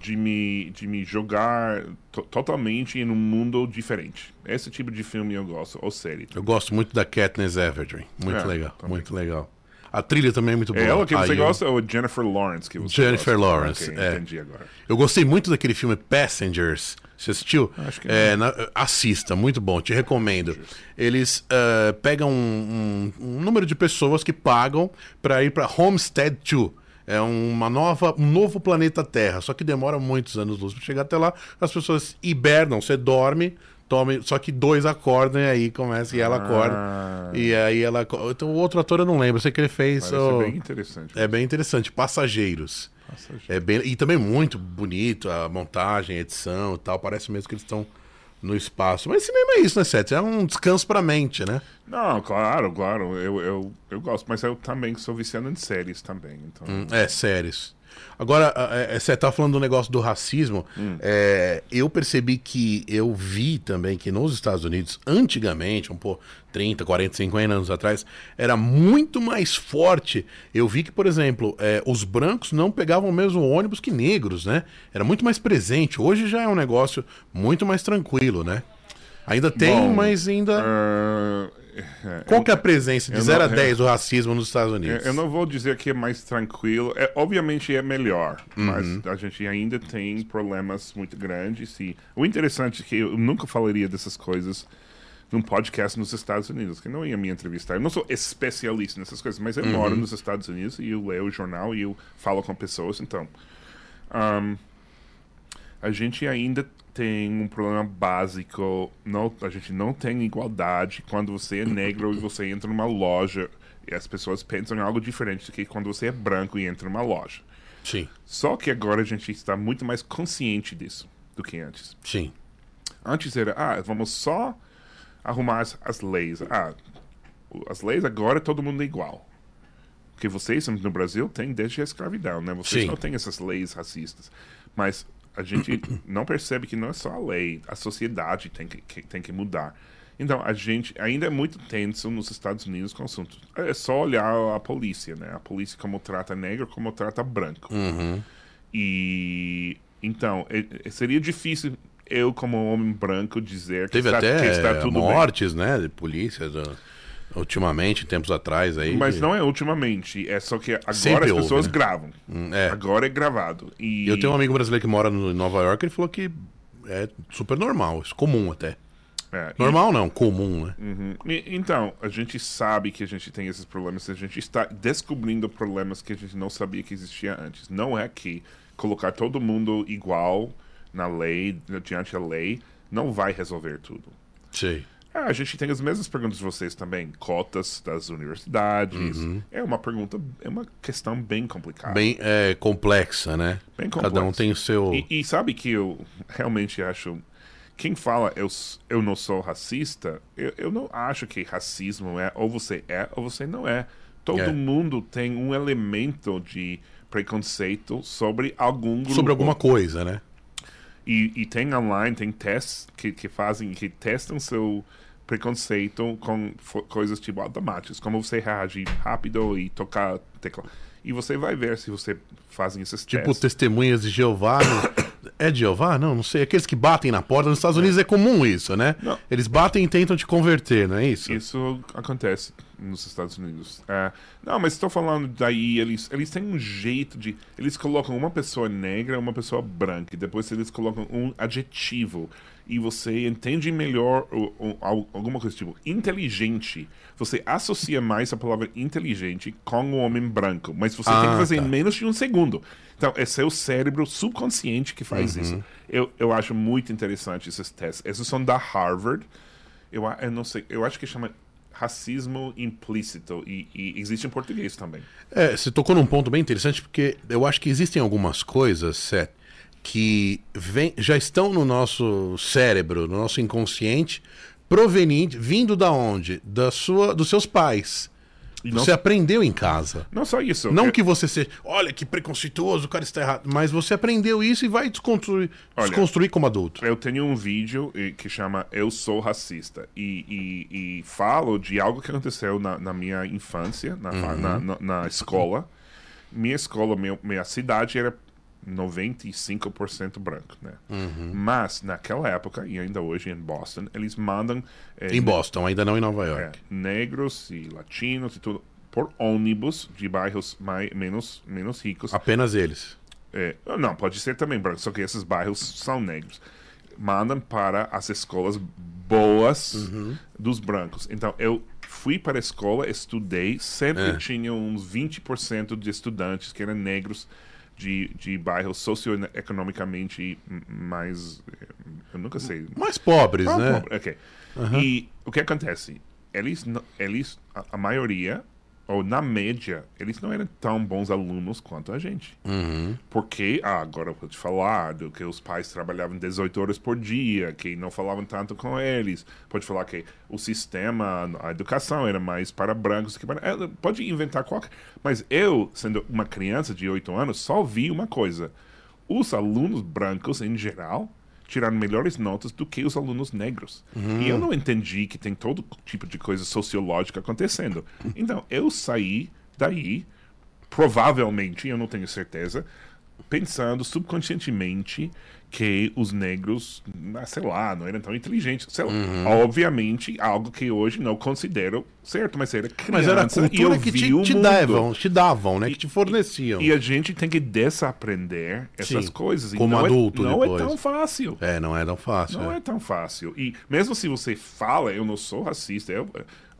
de, me, de me jogar to- totalmente em um mundo diferente. Esse tipo de filme eu gosto, ou série. Eu gosto muito da Katniss Everdeen. Muito É, legal, também. muito legal. A trilha também é muito boa. É ela que você Aí eu- gosta ou Jennifer Lawrence que você Jennifer gosta? Lawrence, Ok, é. entendi agora. Eu gostei muito daquele filme Passengers. Você assistiu? Acho que É, na- assista, muito bom, te recomendo. Eles eh, pegam um, um- um número de pessoas que pagam para ir para Homestead 2. É uma nova, um novo planeta Terra, só que demora muitos anos luz para chegar até lá. As pessoas hibernam, você dorme, tome, só que dois acordam e aí começa e ela acorda. Ah. E aí ela. Então o outro ator eu não lembro, eu sei que ele fez. Parece o- bem interessante. É bem interessante, Passageiros. Passageiros. É bem, e também muito bonito a montagem, a edição e tal. Parece mesmo que eles estão no espaço. Mas cinema é isso, né, Seth? É um descanso pra mente, né? Não, claro, claro. Eu, eu, eu gosto, mas eu também sou viciado em séries também. Então, Hum, É, séries. Agora, é, é, você tá falando do negócio do racismo. é, eu percebi que eu vi também que nos Estados Unidos, antigamente, um pô, 30, 40, 50 anos atrás, era muito mais forte. Eu vi que, por exemplo, é, os brancos não pegavam o mesmo ônibus que negros, né? Era muito mais presente. Hoje já é um negócio muito mais tranquilo, né? Ainda tem, Bom, mas ainda. ah, Qual que é a presença de eu 0 a não- 10 do racismo nos Estados Unidos? Eu não vou dizer que é mais tranquilo. É, obviamente é melhor, mas a gente ainda tem problemas muito grandes. E o interessante é que eu nunca falaria dessas coisas num podcast nos Estados Unidos, que não ia me entrevistar. Eu não sou especialista nessas coisas, mas eu moro nos Estados Unidos e eu leio o jornal e eu falo com pessoas. Então, ahn, a gente ainda tem um problema básico. Não, a gente não tem igualdade quando você é negro e você entra numa loja e as pessoas pensam em algo diferente do que quando você é branco e entra numa loja. Sim, Só que agora a gente está muito mais consciente disso do que antes. sim. Antes era, ah, vamos só arrumar as, as leis. Ah, as leis agora todo mundo é igual. Porque vocês no Brasil têm desde a escravidão, né? Vocês Sim. não têm essas leis racistas. Mas a gente não percebe que não é só a lei, a sociedade tem que, que- tem que mudar. Então, a gente ainda é muito tenso nos Estados Unidos com o assunto. É só olhar a polícia, né? A polícia como trata negro, como trata branco. E então, é- é- seria difícil eu, como homem branco, dizer que, Teve está, até que está tudo bem. mortes, né, de polícia, do- ultimamente, tempos atrás aí. Mas de- não é ultimamente, é só que agora Sempre as houve, pessoas né? gravam. é. Agora é gravado. E Eu tenho um amigo brasileiro que mora no- em Nova York, ele falou que é super normal, isso comum até. é, e- Normal não, comum, né? Uhum. E- então, a gente sabe que a gente tem esses problemas, a gente está descobrindo problemas que a gente não sabia que existia antes. Não é que colocar todo mundo igual na lei, diante da lei, não vai resolver tudo. Sei. Ah, a gente tem as mesmas perguntas de vocês também. Cotas das universidades. É uma pergunta, é uma questão bem complicada. Bem é, complexa, né? Bem Cada um complexa. tem o seu. E, e sabe que eu realmente acho. Quem fala eu, eu não sou racista, eu, eu não acho que racismo é ou você é ou você não é. Todo É. mundo tem um elemento de preconceito sobre algum grupo. Sobre alguma coisa, né? E, e tem online, tem testes que, que fazem, que testam seu preconceito com coisas tipo automáticas, como você reage rápido e tocar tecla. E você vai ver se você fazem esses Tipo testes. testemunhas de Jeová. no- É de Jeová? Não, não sei. Aqueles que batem na porta. Nos Estados Unidos é comum isso, né? Não. Eles batem e tentam te converter, não é isso? Isso acontece nos Estados Unidos. É, não, mas estou falando daí, eles, eles têm um jeito de. Eles colocam uma pessoa negra e uma pessoa branca, e depois eles colocam um adjetivo. E você entende melhor o- o- al- alguma coisa tipo inteligente. Você associa mais a palavra inteligente com o homem branco, mas você tem que Ah, fazer tá. em menos de um segundo. Então, é seu cérebro subconsciente que faz Uhum. isso. Eu, eu acho muito interessante esses testes. Esses são da Harvard. Eu, eu não sei, eu acho que chama racismo implícito e, e existe em português também. É, você tocou num ponto bem interessante, porque eu acho que existem algumas coisas, Seth, que vem, já estão no nosso cérebro, no nosso inconsciente, proveniente, vindo da onde? Da sua, dos seus pais. E não, Você aprendeu em casa. não só isso. Não que você seja, olha que preconceituoso, o cara está errado, mas você aprendeu isso e vai desconstruir, Olha, desconstruir como adulto. Eu tenho um vídeo que chama Eu Sou Racista e, e- e falo de algo que aconteceu na, na minha infância, na, fa- na, na- na escola. Minha escola, meu- minha cidade era 95% branco, né? Mas naquela época, e ainda hoje em Boston, eles mandam eh, Em Boston, ainda não em Nova é, York. negros e latinos e tudo por ônibus de bairros mais, menos, menos ricos. Apenas eles. É, não, pode ser também branco, só que esses bairros são negros. Mandam para as escolas boas dos brancos. Então, eu fui para a escola, estudei, sempre É. tinha uns 20% de estudantes que eram negros de, de bairros socioeconomicamente mais. Eu nunca sei. Mais pobres, Ah, né? pobre, ok. E o que acontece? Eles, eles a, a maioria, ou na média, eles não eram tão bons alunos quanto a gente. Uhum. Porque, ah, agora eu vou te falar do que os pais trabalhavam 18 horas por dia, que não falavam tanto com eles. Pode falar que o sistema, a educação era mais para brancos que para. é, Pode inventar qualquer. Mas eu, sendo uma criança de 8 anos, só vi uma coisa. Os alunos brancos, em geral, tiraram melhores notas do que os alunos negros. E eu não entendi que tem todo tipo de coisa sociológica acontecendo. Então, eu saí daí provavelmente, eu não tenho certeza, pensando subconscientemente que os negros, ah, sei lá, não eram tão inteligentes. Sei lá. Obviamente, algo que hoje não considero certo, mas era criança Mas era a e cultura que vi te, te davam, te davam, né? Que te forneciam. E a gente tem que desaprender essas Sim, coisas. E como não adulto é, não depois. é tão fácil. É, não é tão fácil. Não é. é tão fácil. E mesmo se você fala, eu não sou racista, eu,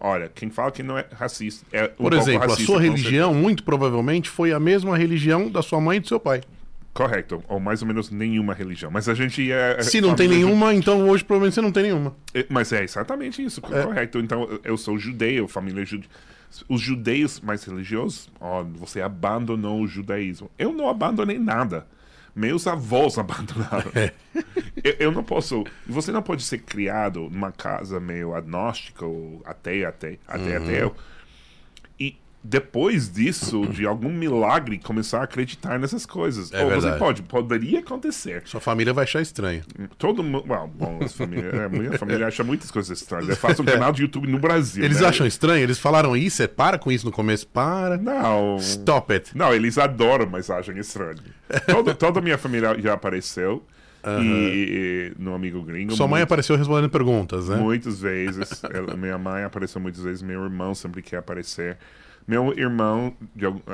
olha, quem fala que não é racista é Por exemplo, a racista, sua com religião, muito provavelmente, foi a mesma religião da sua mãe e do seu pai. Correto, ou mais ou menos nenhuma religião. Mas a gente é. Se não tem nenhuma, então hoje provavelmente você não tem nenhuma. É, Mas é exatamente isso, correto. Então eu sou judeu, família judeu. Os judeus mais religiosos, ó, você abandonou o judaísmo. Eu não abandonei nada. Meus avós abandonaram. eu, eu não posso. Você não pode ser criado numa casa meio agnóstica ou ateia, até, até ateu. Depois disso, de algum milagre, começar a acreditar nessas coisas. É ou você verdade. pode, poderia acontecer. Sua família vai achar estranho. Todo mundo. Well, bom, as famílias, é, minha família acha muitas coisas estranhas. Eu faço um canal de YouTube no Brasil. Eles né? acham estranho? Eles falaram isso? É para com isso no começo? Para. Não. Stop it. Não, eles adoram, mas acham estranho. Todo, toda a minha família já apareceu. E, e no Amigo Gringo. Sua mãe muito- apareceu respondendo perguntas, né? Muitas vezes. Ela- minha mãe apareceu muitas vezes. Meu irmão sempre quer aparecer. Meu irmão,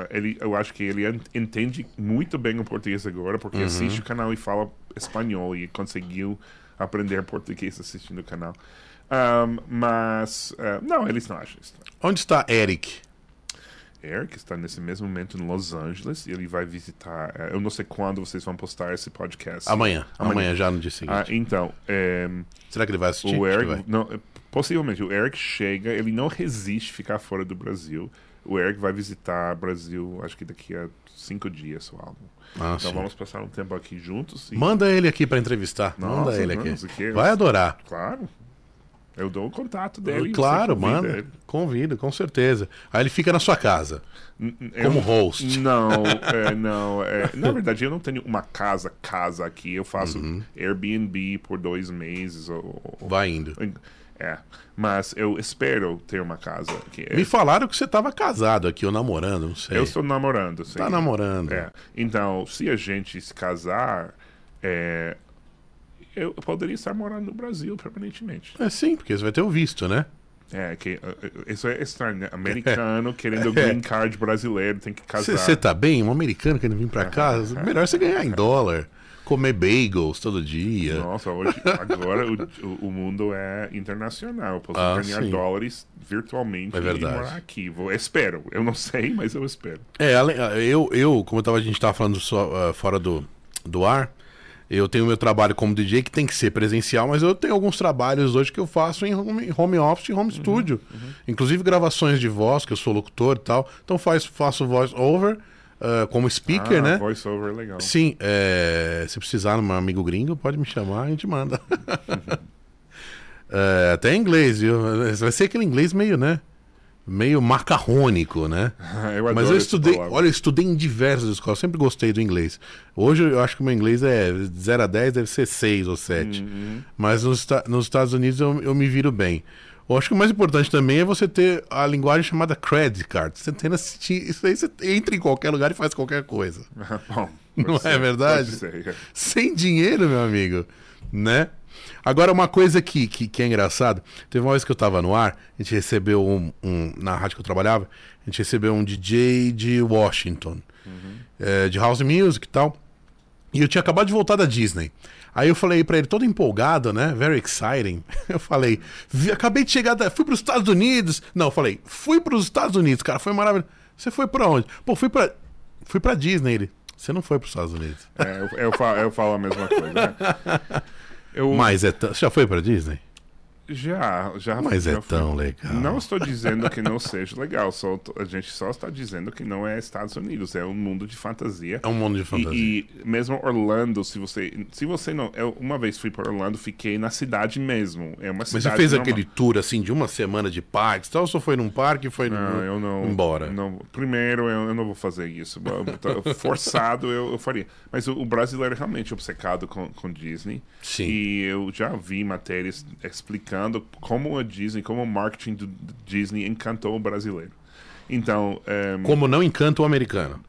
ele, eu acho que ele en- entende muito bem o português agora, porque Uhum. assiste o canal e fala espanhol e conseguiu aprender português assistindo o canal. Ahm, mas, ah, não, eles não acham isso. Onde está Eric? Eric está nesse mesmo momento em Los Angeles e ele vai visitar. eh, eu não sei quando vocês vão postar esse podcast. Amanhã. Amanhã, já no dia seguinte. Ah, então, eh, Será que ele vai assistir? o Eric, vai. não, possivelmente, o Eric chega, ele não resiste ficar fora do Brasil. O Eric vai visitar o Brasil, acho que daqui a cinco dias ou algo. Ah, então sim. vamos passar um tempo aqui juntos. E, Manda ele aqui pra entrevistar. Nossa, Manda ele aqui. aqui. Vai adorar. Claro. Eu dou o contato dele. claro, convida manda. ele. Convido, com certeza. Aí ele fica na sua casa. Eu- Como host. Não, é, não. É, na verdade, eu não tenho uma casa, casa aqui. Eu faço Uhum. Airbnb por dois meses. Ou, ou- Vai indo. É, mas eu espero ter uma casa aqui. É, Me falaram que você estava casado aqui, ou namorando, não sei. eu estou namorando. Sim. Tá namorando. É. Então, se a gente se casar, é, eu poderia estar morando no Brasil permanentemente. É sim, porque você vai ter o visto, né? É, que, uh, uh, isso é estranho, né? Americano querendo green card brasileiro, tem que casar. Você tá bem? Um americano querendo vir pra cá? Melhor você ganhar em dólar. Comer bagels todo dia. Nossa, hoje, agora o, o, mundo é internacional. Eu posso Ah, ganhar sim. dólares virtualmente É e verdade. morar aqui. Vou, espero. Eu não sei, mas eu espero. É, além- eu, eu como eu tava, a gente tava falando só, ah, fora do, do ar, eu tenho meu trabalho como DJ que tem que ser presencial, mas eu tenho alguns trabalhos hoje que eu faço em home, home office e home studio. Inclusive gravações de voz, que eu sou locutor e tal. Então faz, faço voice over ah, como speaker, ah, né? Voice over é legal. Sim, é, se precisar de um amigo gringo, pode me chamar, a gente manda. É, até em inglês, viu? Vai ser aquele inglês meio, né? Meio macarrônico, né? eu Mas eu estudei, olha, eu estudei em diversas escolas, sempre gostei do inglês. Hoje eu acho que o meu inglês é 0 a 10, deve ser 6 ou 7. Uhum. Mas nos, nos Estados Unidos eu, eu me viro bem. Eu acho que o mais importante também é você ter a linguagem chamada credit card. Você tem isso aí, você entra em qualquer lugar e faz qualquer coisa. Bom, Não é ser, verdade? é. Sem dinheiro, meu amigo, né? Agora, uma coisa que, que, que é engraçado, teve uma vez que eu tava no ar, a gente recebeu um, um- na rádio que eu trabalhava, a gente recebeu um DJ de Washington, eh, de house music e tal, e eu tinha acabado de voltar da Disney. Aí eu falei pra ele, todo empolgado, né? Very exciting. Eu falei, "Vi- acabei de chegar, da... fui pros Estados Unidos. Não, eu falei, fui pros Estados Unidos, cara, foi maravilhoso. Você foi pra onde? Pô, fui pra, fui pra Disney. Ele, você não foi pros Estados Unidos. É, eu, eu falo, eu falo a mesma coisa. né? Eu Mas é tão... Você já foi pra Disney? Já, já. Mas já é fui. tão legal. Não estou dizendo que não seja legal, só, a gente só está dizendo que não é Estados Unidos, é um mundo de fantasia. É um mundo de fantasia. E, e mesmo Orlando, se você, se você não, eu uma vez fui para Orlando, fiquei na cidade mesmo. É uma Mas cidade você fez normal. aquele tour assim de uma semana de parques, tal, ou só foi num parque e foi Não, no- eu não. embora? Não, primeiro, eu, eu não vou fazer isso. Forçado eu, eu faria. Mas o, o brasileiro é realmente obcecado com, com Disney. Sim. E eu já vi matérias explicando como a Disney, como o marketing do Disney encantou o brasileiro. Então, é, Como não encanta o americano.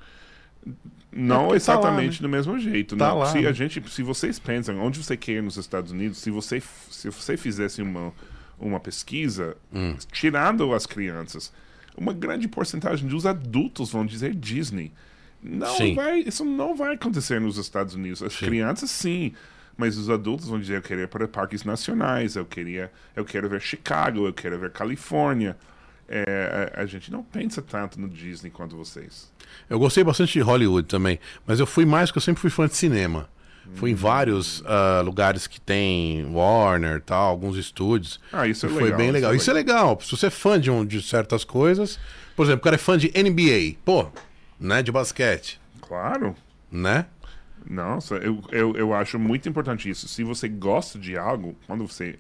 não porque tá lá, exatamente do mesmo jeito. Tá não. lá, se né? a gente, se vocês pensam onde você quer ir nos Estados Unidos, se você se você fizesse uma uma pesquisa, Hum. tirando as crianças, uma grande porcentagem dos adultos vão dizer Disney. Não Sim. vai, isso não vai acontecer nos Estados Unidos. As Sim. crianças sim, mas os adultos vão dizer eu queria ir para parques nacionais, eu queria, eu quero ver Chicago, eu quero ver Califórnia. É, a, a gente não pensa tanto no Disney quanto vocês. Eu gostei bastante de Hollywood também, mas eu fui mais porque eu sempre fui fã de cinema. Fui em vários ah, lugares que tem Warner tal, alguns estúdios. Ah, isso é E foi legal, bem isso legal. é Isso é legal. Se você é fã de, um, de certas coisas, por exemplo, o cara é fã de NBA, pô, né, de basquete, Claro. né? Nossa, eu, eu, eu acho muito importante isso. Se você gosta de algo, quando você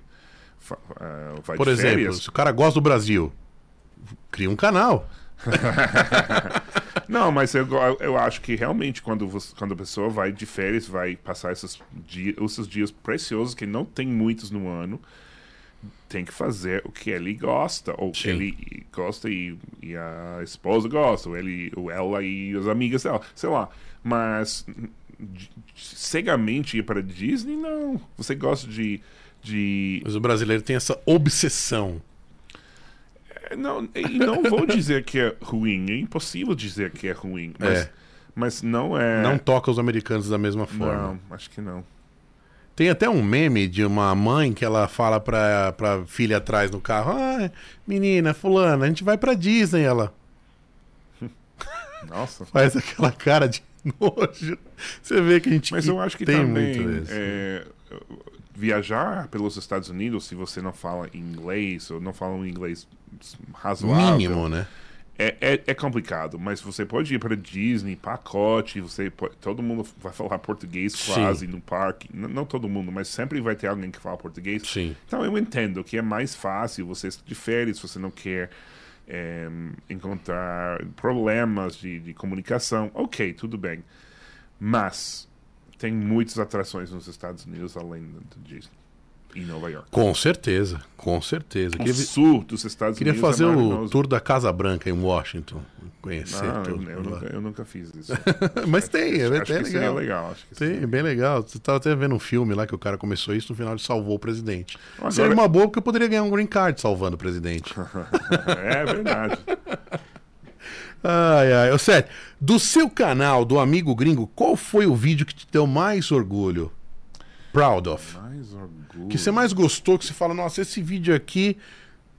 ah, vai Por de exemplo, férias... se o cara gosta do Brasil, cria um canal. Não, mas eu, eu acho que realmente quando, você, quando a pessoa vai de férias, vai passar esses, dia, esses dias preciosos, que não tem muitos no ano, tem que fazer o que ele gosta, ou que Sim. ele gosta e, e a esposa gosta, ou, ele, ou ela e as amigas dela, sei lá. Mas cegamente ir para Disney, não. Você gosta de. de Mas o brasileiro tem essa obsessão. É, Não, e não vou dizer que é ruim, é impossível dizer que é ruim, mas, É. mas não é. Não toca os americanos da mesma forma. Não, acho que não. Tem até um meme de uma mãe que ela fala pra, pra filha atrás no carro: Ah, menina, fulana, a gente vai pra Disney. Ela Nossa. faz aquela cara de nojo. Você vê que a gente Mas eu acho que tem também muito isso. é, viajar pelos Estados Unidos, se você não fala inglês ou não fala um inglês razoável, Mínimo, né? é, é, é complicado. Mas você pode ir para Disney, pacote, você pode- todo mundo vai falar português Sim. quase no parque. N- não todo mundo, mas sempre vai ter alguém que fala português. Sim. Então eu entendo que é mais fácil você estar de férias, você não quer é, encontrar problemas de, de comunicação. Ok, tudo bem. Mas tem muitas atrações nos Estados Unidos além do Disney e Nova York. Com certeza, com certeza. O Queria, vi- sul dos Estados queria Unidos fazer é o tour da Casa Branca em Washington. Conhecer Não, eu, tudo. eu lá. nunca, eu nunca fiz isso. Mas tem, é, acho é que legal. legal. Acho que Tem, seria. bem legal. Você tava até vendo um filme lá que o cara começou isso, no final ele salvou o presidente. Agora- Seria uma boa porque eu poderia ganhar um green card salvando o presidente. É verdade. ai, ai. Ô, Sérgio, do seu canal, do Amigo Gringo, qual foi o vídeo que te deu mais orgulho? Proud of. Mais orgulho. Que você mais gostou, que você fala, nossa, esse vídeo aqui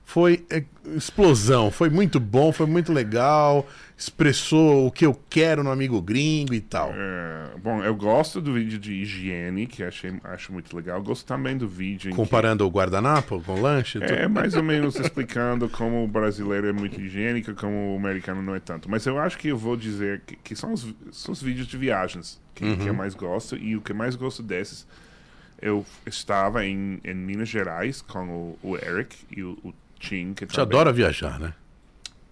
foi é, explosão. Foi muito bom, foi muito legal. Expressou o que eu quero no amigo gringo e tal. É, bom, eu gosto do vídeo de higiene, que achei, acho muito legal. Gosto também do vídeo. em que- Comparando o guardanapo com o lanche. É mais ou menos explicando como o brasileiro é muito higiênico, como o americano não é tanto. Mas eu acho que eu vou dizer que, que são, os, são os vídeos de viagens que, que eu mais gosto. E o que mais gosto desses, eu estava em, em Minas Gerais com o, o Eric e o, o Tim, que Você adora viajar, né?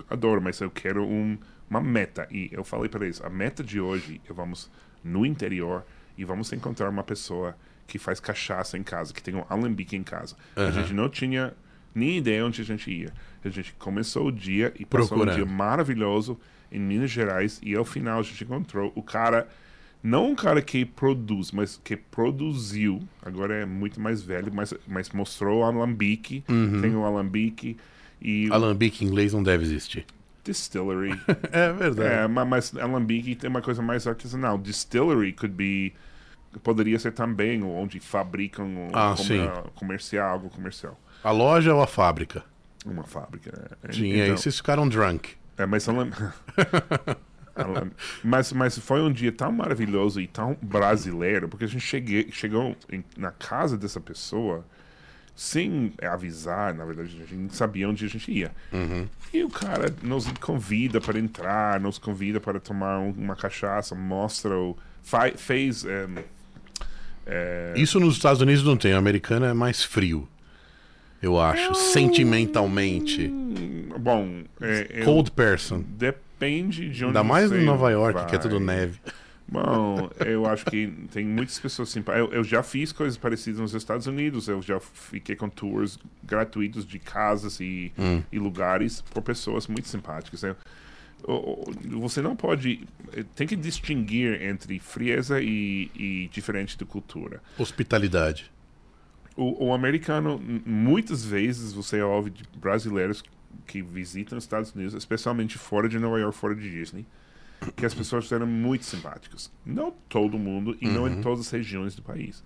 adoro, mas eu quero um, uma meta. E eu falei para eles, a meta de hoje é vamos no interior e vamos encontrar uma pessoa que faz cachaça em casa, que tem um alambique em casa. A Aham. gente não tinha nem ideia onde a gente ia. A gente começou o dia e passou um Procurando. dia maravilhoso em Minas Gerais e ao final a gente encontrou o cara não um cara que produz, mas que produziu. Agora é muito mais velho, mas, mas mostrou o alambique. Uhum. Tem o alambique e Alambique em inglês não deve existir. distillery. É verdade. É, ma- mas alambique tem uma coisa mais artesanal. Distillery could be poderia ser também onde fabricam Ah, com- comercial, algo comercial. A loja ou a fábrica? Uma fábrica. é. Sim, aí Então, vocês ficaram drunk. é, mas, alam- alam- mas, mas foi um dia tão maravilhoso e tão brasileiro, porque a gente cheguei, chegou em- na casa dessa pessoa sem avisar, na verdade, a gente não sabia onde a gente ia. E o cara nos convida para entrar, nos convida para tomar um- uma cachaça, mostra o. fez. eh, eh, Isso nos Estados Unidos não tem. O americano é mais frio. Eu acho. Sentimentalmente. hum, bom, eh, eu- Cold person. Depende de onde Ainda mais em Nova York, que é vai. tudo neve. Bom, eu acho que tem muitas pessoas simpáticas. Eu, eu já fiz coisas parecidas nos Estados Unidos. Eu já fiquei com tours gratuitos de casas e, Hum. e lugares por pessoas muito simpáticas. Eu- o- você não pode. eh, Tem que distinguir entre frieza e, e diferente de cultura. Hospitalidade. O, o americano, muitas vezes você ouve de brasileiros que visitam os Estados Unidos, especialmente fora de Nova York, fora de Disney, que as pessoas eram muito simpáticas. Não todo mundo e não em todas as regiões do país.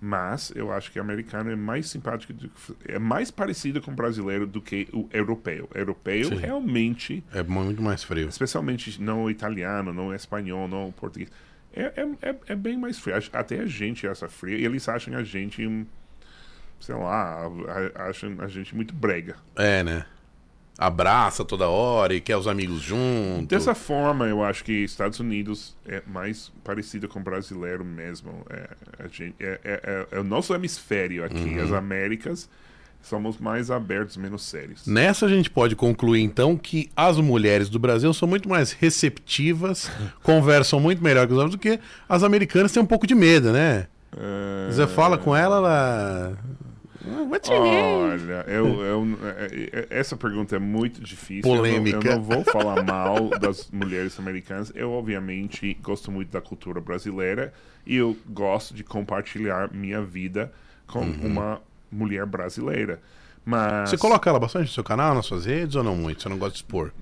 Mas eu acho que o americano é mais simpático, do é mais parecido com o brasileiro do que o europeu. O europeu Sim. realmente É muito mais frio. especialmente não o italiano, não o espanhol, não o português. É, é, é, é bem mais frio. Até a gente acha frio e eles acham a gente, um, sei lá, acham a gente muito brega. É, né? Abraça toda hora e quer os amigos juntos. Dessa forma, eu acho que Estados Unidos é mais parecido com o brasileiro mesmo. É, gente, é, é, é- é o nosso hemisfério aqui, as Américas, somos mais abertos, menos sérios. Nessa a gente pode concluir então que as mulheres do Brasil são muito mais receptivas, conversam muito melhor que os homens do que as americanas têm um pouco de medo, né? É, Você fala com ela, ela. Olha, eu, eu- é- é- essa pergunta é muito difícil. Eu não- Polêmica. Eu não, vou falar mal das mulheres americanas. Eu, obviamente, gosto muito da cultura brasileira e eu gosto de compartilhar minha vida com uma mulher brasileira. Mas Uhum. Você coloca ela bastante no seu canal, nas suas redes ou não muito? Você não gosta de expor?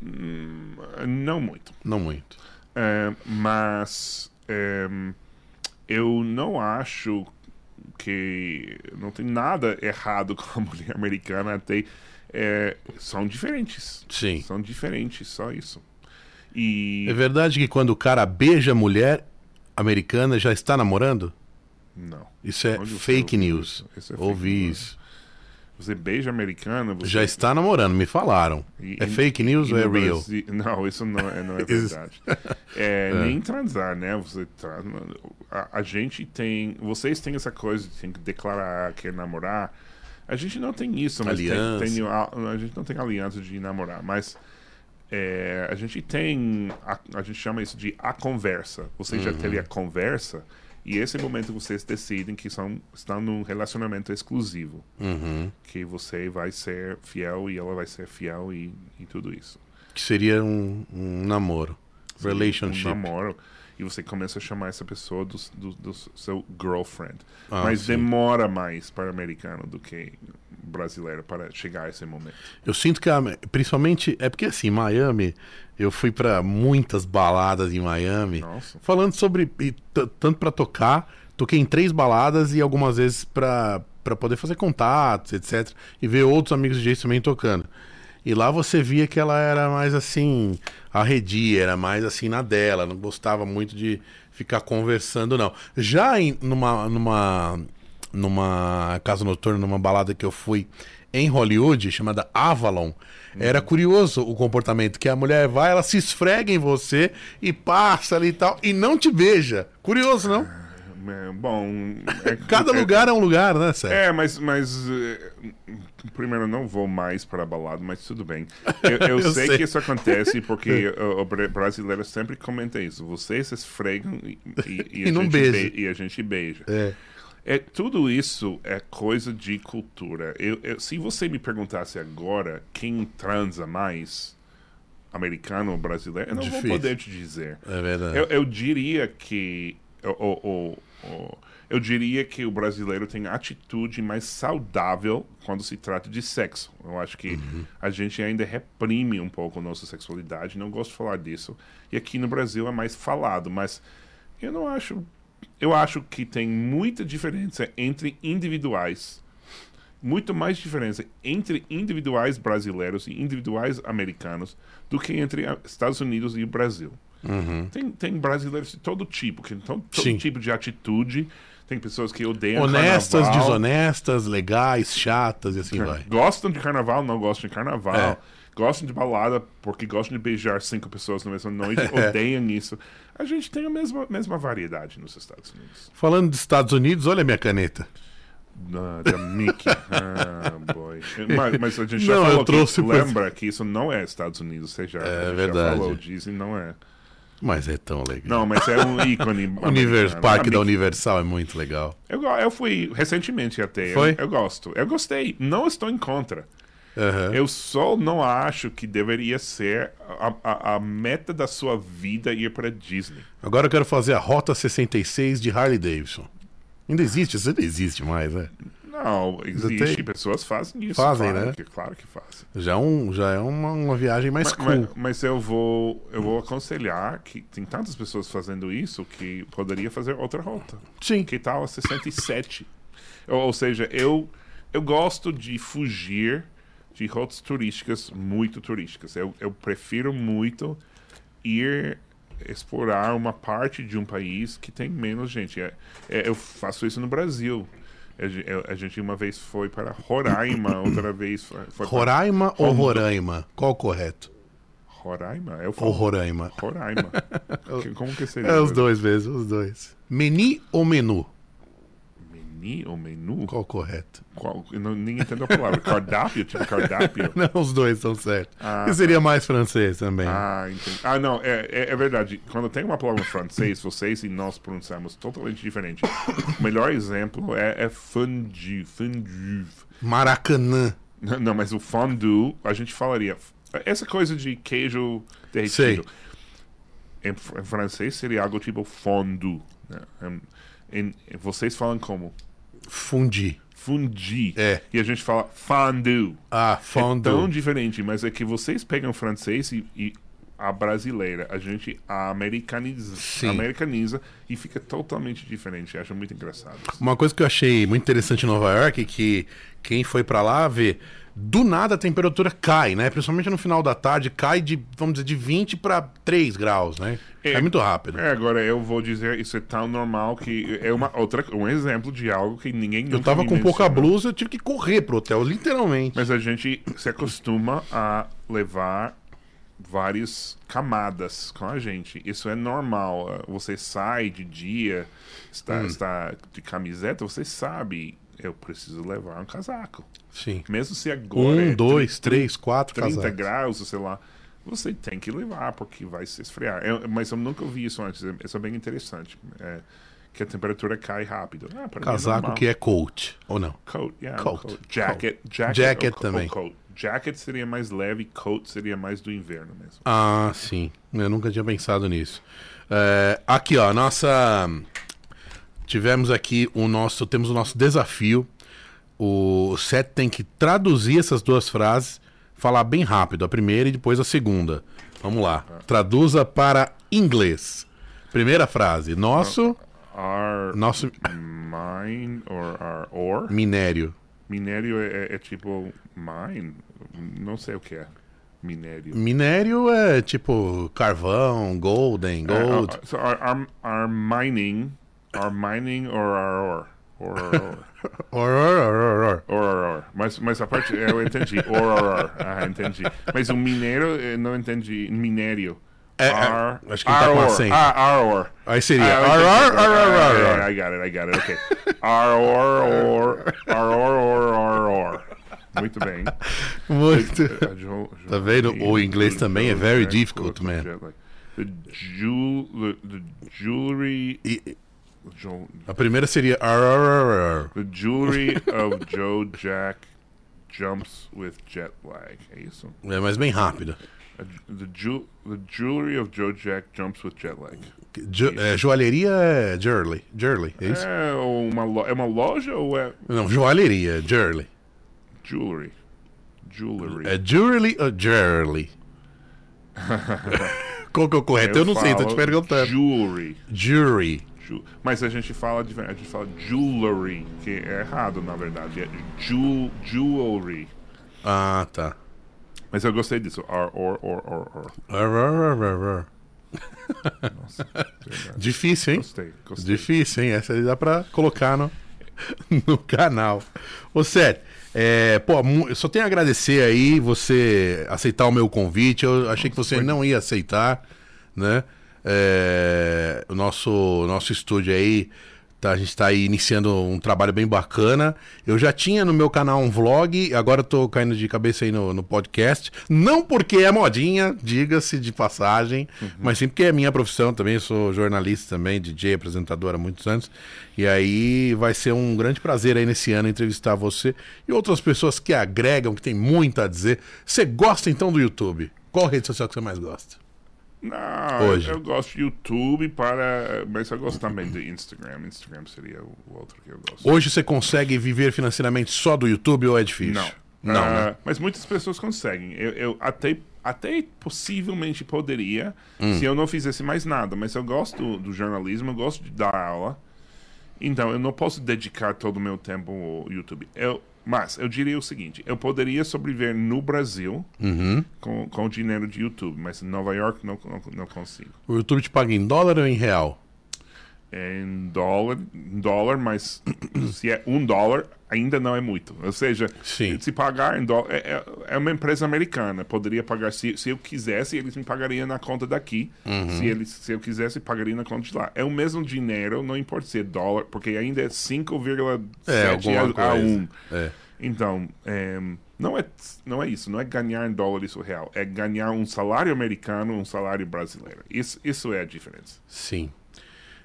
não muito. Não muito. É, mas é, eu não acho que não tem nada errado com a mulher americana. Até é, são diferentes. Sim. São diferentes, só isso. E É verdade que quando o cara beija a mulher americana já está namorando? não. Isso é Onde fake news. isso? Isso é fake Ouvi news. isso. Você beija americana, você Já está namorando, me falaram. E- É e- fake news ou é real? Brasil- Não, isso não é, não é verdade. É, Nem transar, né? Você tra... a, a gente tem. Vocês têm essa coisa de tem que declarar, quer namorar. A gente não tem isso, mas tem, Aliança. tem a, a gente não tem aliança de namorar, mas é, a gente tem. A, a gente chama isso de a conversa. Você já teve a Uhum. conversa. E esse momento que vocês decidem que são, estão num relacionamento exclusivo Uhum. que você vai ser fiel e ela vai ser fiel e, e tudo isso. Que seria um, um namoro. Relationship. Um namoro. E você começa a chamar essa pessoa do, do, do seu girlfriend. Ah, Mas sim. demora mais para americano do que brasileiro para chegar a esse momento. Eu sinto que, a- principalmente, é porque assim, Miami, eu fui pra muitas baladas em Miami. Nossa. Falando sobre, e tanto pra tocar, toquei em três baladas e algumas vezes para poder fazer contatos, etc. E ver outros amigos de também tocando. E lá você via que ela era mais assim, arredia, era mais assim na dela, não gostava muito de ficar conversando, não. Já em, numa, numa, numa casa noturna, numa balada que eu fui em Hollywood, chamada Avalon, era curioso o comportamento, que a mulher vai, ela se esfrega em você e passa ali e tal, e não te beija. Curioso, não? É, bom. é- Cada é- lugar é um lugar, né, Sérgio? É, mas, mas eh, primeiro não vou mais para a balada, mas tudo bem. Eu, eu Eu sei, sei. que isso acontece porque o, o bra- brasileiro sempre comenta isso. Vocês esfregam e, e- e a, E não gente beija. be- e a gente beija. É. É, tudo isso é coisa de cultura. Eu, eu- se você me perguntasse agora quem transa mais, americano ou brasileiro, eu não Difícil. vou poder te dizer. É verdade. Eu, eu diria que o, o- o- o- eu diria que o brasileiro tem atitude mais saudável quando se trata de sexo. Eu acho que a gente ainda reprime um pouco a nossa sexualidade, não gosto de falar disso. E aqui no Brasil é mais falado, mas eu não acho. Eu acho que tem muita diferença entre individuais. Muito mais diferença entre individuais brasileiros e individuais americanos do que entre Estados Unidos e o Brasil. Tem, tem brasileiros de todo tipo, que então, todo Sim. tipo de atitude. Tem pessoas que odeiam Honestas, carnaval, desonestas, legais, chatas e assim vai. Gostam de carnaval, não gostam de carnaval. É. Gostam de balada porque gostam de beijar cinco pessoas na mesma noite, odeiam isso. A gente tem a mesma, mesma variedade nos Estados Unidos. Falando dos Estados Unidos, olha a minha caneta. Da, da Mickey. Ah, boy. Mas, mas a gente já Não, falou que, pra- lembra que isso não é Estados Unidos. Você já, É já falou, dizem não é. Mas é tão legal. Não, mas é um ícone. O Univers, americano. Parque da Universal é muito legal. Eu, eu fui recentemente até. Eu- Foi? Eu, gosto. Eu gostei. Não estou em contra. Aham. Eu só não acho que deveria ser a, a, a meta da sua vida ir para Disney. Agora eu quero fazer a Rota 66 de Harley Davidson. Ainda existe? Isso não existe mais, né? Não, existe. Pessoas fazem isso. Fazem, claro né? Que, claro que fazem. Já é, um, já é uma, uma viagem mais Mas, cool. mas- mas eu vou eu vou aconselhar que tem tantas pessoas fazendo isso que poderia fazer outra rota. Sim. Que tal a 67? ou, ou seja, eu eu gosto de fugir de rotas turísticas muito turísticas. Eu, eu prefiro muito ir explorar uma parte de um país que tem menos gente. É, é, eu faço isso no Brasil. A gente uma vez foi para Roraima, outra vez foi, para Roraima ou Roraima? Qual o correto? Roraima? Eu Ou falo Roraima? Roraima. Que- Como que seria? É os dois mesmo, os dois. Meni ou menu? Meni ou menu? Qual correto? Qual? Não, nem entendo a palavra. Cardápio? Tipo cardápio? Não, os dois estão certos. Ah, E seria mais francês também. Ah, entendi. Ah, não, é, é, é verdade. Quando tem uma palavra em francês, vocês e nós pronunciamos totalmente diferente. O melhor exemplo é, é fondue. Fondue. Maracanã. Não, não, mas o fondue, a gente falaria. Essa coisa de queijo derretido. Em, fr- em francês seria algo tipo fondue. né? Em- em- vocês falam como? Fundi. Fundi. É. E a gente fala fondue. Ah, É tão fondue. diferente, mas é que vocês pegam o francês e, e a brasileira, a gente a americaniza, Sim. americaniza e fica totalmente diferente. Eu acho muito engraçado. Uma coisa que eu achei muito interessante em Nova York é que quem foi pra lá vê, do nada a temperatura cai, né? Principalmente no final da tarde, cai de, vamos dizer, de 20 pra 3 graus, né? É, muito rápido. É, agora eu vou dizer, isso é tão normal que é uma outra, um exemplo de algo que ninguém Eu tava com pouca blusa, eu tive que correr pro hotel, literalmente. Mas a gente se acostuma a levar várias camadas com a gente. Isso é normal. Você sai de dia, está, Hum. está de camiseta, você sabe, eu preciso levar um casaco. Sim. Mesmo se agora Um, é dois, tri- três, quatro 30 casacos. graus, sei lá, você tem que levar porque vai se esfriar. Eu- mas eu nunca vi isso antes. Isso é bem interessante. É, que a temperatura cai rápido. Ah, é Casaco normal. que é coat, ou não? Coat, yeah, Coat. coat. Jacket, jacket, Jacket ou também. ou coat. Jacket seria mais leve, coat seria mais do inverno mesmo. Ah, sim. Eu nunca tinha pensado nisso. É, aqui, ó, nossa. Tivemos aqui o nosso. Temos o nosso desafio. O Seth tem que traduzir essas duas frases, falar bem rápido, a primeira e depois a segunda. Vamos lá. Traduza para inglês. Primeira frase. Nosso. Are Nosso. mine or are ore? Minério. Minério é, é- é tipo mine? Não sei o que é. Minério. Minério é tipo carvão, golden, gold. Uh, uh, so are, are, are mining, are mining or are ore? Or, or, or. Or, or, or, or, or. Or, or, or. Mas, mas a parte, eu entendi. Or, or, or. Ah, entendi. Mas o mineiro, eu não entendi. Minério. É, é, Ar, acho que ele tá com ar, or. acento. Ah, ar, or. Aí seria. Ah, ar, ar, ar, ar, ar, Ah, ar. I got it, I got it, ok. Ar, or, or. Ar, or, or, or, or. Muito bem. Muito. Tá vendo? O inglês também é very difficult, man. The, jewel, the, the jewelry. E Jo- a primeira seria. Ar, ar, ar, ar. The jewelry of Joe Jack jumps with jet lag. É isso? É, mas bem rápido. A- The, ju the jewelry of Joe Jack jumps with jet lag. Jo, é, joalheria é Jurley. Jurley, é isso? É uma, lo- é uma loja ou é Não, joalheria, Jurley. jewelry? Jewelry. É Jurley ou Jurley? Qual que é o correto? Eu, não sei, tô te perguntando. Jewelry. Jury. Mas a gente fala. A gente fala jewelry, que é errado na verdade. É jewel, jewelry. Ah, tá. Mas eu gostei disso. Or, or, or, or, or. Ar, ar, ar. Nossa. Difícil, hein? Gostei, gostei. Difícil, hein? Essa aí dá pra colocar no, no canal. Ô, Sérgio, é, pô, eu só tenho a agradecer aí você aceitar o meu convite. Eu achei que você não ia aceitar, né? É, o nosso, nosso estúdio aí, tá, a gente está aí iniciando um trabalho bem bacana. Eu já tinha no meu canal um vlog, agora eu tô caindo de cabeça aí no, no podcast. Não porque é modinha, diga-se de passagem, mas sim porque é minha profissão também. Eu sou jornalista também, DJ, apresentador há muitos anos. E aí vai ser um grande prazer aí nesse ano entrevistar você e outras pessoas que agregam, que tem muito a dizer. Você gosta então do YouTube? Qual rede social que você mais gosta? Não, Hoje. eu gosto de YouTube para. Mas eu gosto também de Instagram. Instagram seria o outro que eu gosto. Hoje você consegue viver financeiramente só do YouTube ou é difícil? Não. Não, Ah, né? Mas muitas pessoas conseguem. Eu, eu até, até possivelmente poderia Hum. se eu não fizesse mais nada. Mas eu gosto do, do jornalismo, eu gosto de dar aula. Então eu não posso dedicar todo o meu tempo ao YouTube. Eu, mas eu diria o seguinte: eu poderia sobreviver no Brasil Uhum. com, com o dinheiro de YouTube, mas em Nova York não, não, não consigo. O YouTube te paga em dólar ou em real? É em dólar, em dólar, mas se é um dólar, ainda não é muito. Ou seja, Sim. se pagar em dólar. É, é- é uma empresa americana. Poderia pagar, se, se eu quisesse, eles me pagariam na conta daqui. Uhum. Se, eles, se eu quisesse, pagaria na conta de lá. É o mesmo dinheiro, não importa se é dólar, porque ainda é 5,7 É, a, a coisa. 1. É. Então, é, não, é, não é isso, não é ganhar em dólar isso real. É ganhar um salário americano, um salário brasileiro. Isso, isso é a diferença. Sim.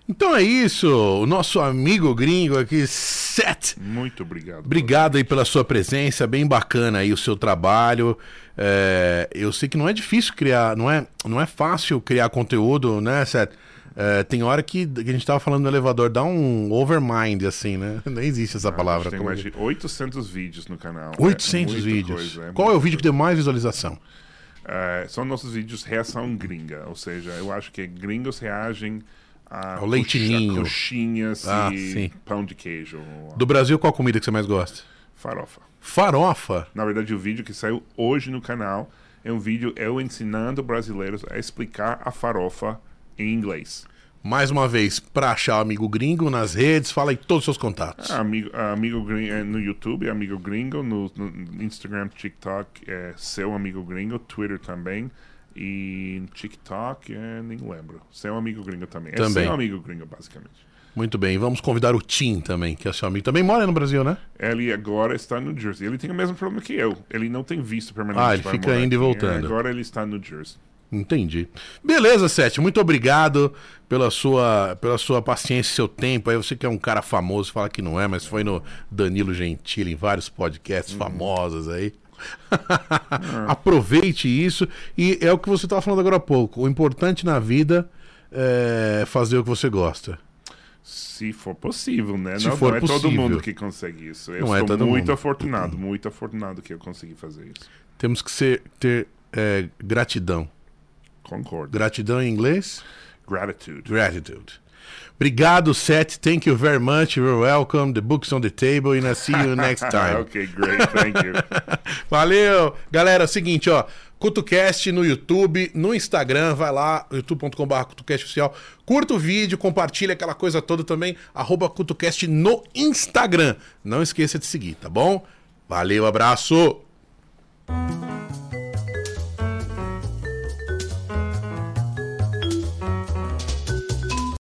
Então é isso. O nosso amigo gringo aqui, Seth. Muito obrigado. Obrigado aí pela sua presença, bem bacana aí o seu trabalho. É, eu sei que não é difícil criar, não é, não é fácil criar conteúdo, né, Seth? É, tem hora que, que a gente tava falando no elevador, dá um overmind, assim, né? Nem existe essa palavra. Tem mais de 800 vídeos no canal. 800 É vídeos. coisa, é Qual é o vídeo que deu mais visualização? É, são nossos vídeos reação gringa, ou seja, eu acho que gringos reagem a Ao leite coxa- ninho. coxinhas Ah, e sim. pão de queijo, Do Brasil, qual comida que você mais gosta? farofa. Farofa. Na verdade, o vídeo que saiu hoje no canal é um vídeo eu ensinando brasileiros a explicar a farofa em inglês. Mais uma vez, pra achar o amigo gringo nas redes, fala aí todos os seus contatos. Ah, Amigo, ah, amigo Gringo é no YouTube, Amigo Gringo, no, no Instagram, TikTok, é seu Amigo Gringo, Twitter também. E TikTok, é, nem lembro. Seu Amigo Gringo também. É Também. seu Amigo Gringo, basicamente. Muito bem, vamos convidar o Tim também, que é seu amigo. Também mora no Brasil, né? Ele agora está no Jersey. Ele tem o mesmo problema que eu. Ele não tem visto permanente. Ah, ele fica indo e aqui. voltando. Agora ele está no Jersey. Entendi. Beleza, Sete. Muito obrigado pela sua, pela sua paciência e seu tempo. Aí você que é um cara famoso, fala que não é, mas foi no Danilo Gentili, em vários podcasts famosos aí. Aproveite isso. E é o que você estava falando agora há pouco. O importante na vida é fazer o que você gosta. Se for possível, né? Se não, for não é todo mundo que consegue isso. Eu Não é todo muito mundo. afortunado, muito afortunado que eu consegui fazer isso. Temos que ser, ter é, gratidão. Concordo. Gratidão em inglês? Gratitude. Gratitude. Obrigado, Seth. Thank you very much. You're welcome. The book's on the table and I'll see you next time. okay, great. Thank you. Valeu. Galera, é o seguinte, ó. CutoCast no YouTube, no Instagram, vai lá, youtube.com.br CutoCast oficial. Curta o vídeo, compartilha aquela coisa toda também, arroba CutoCast no Instagram. Não esqueça de seguir, tá bom? Valeu, abraço!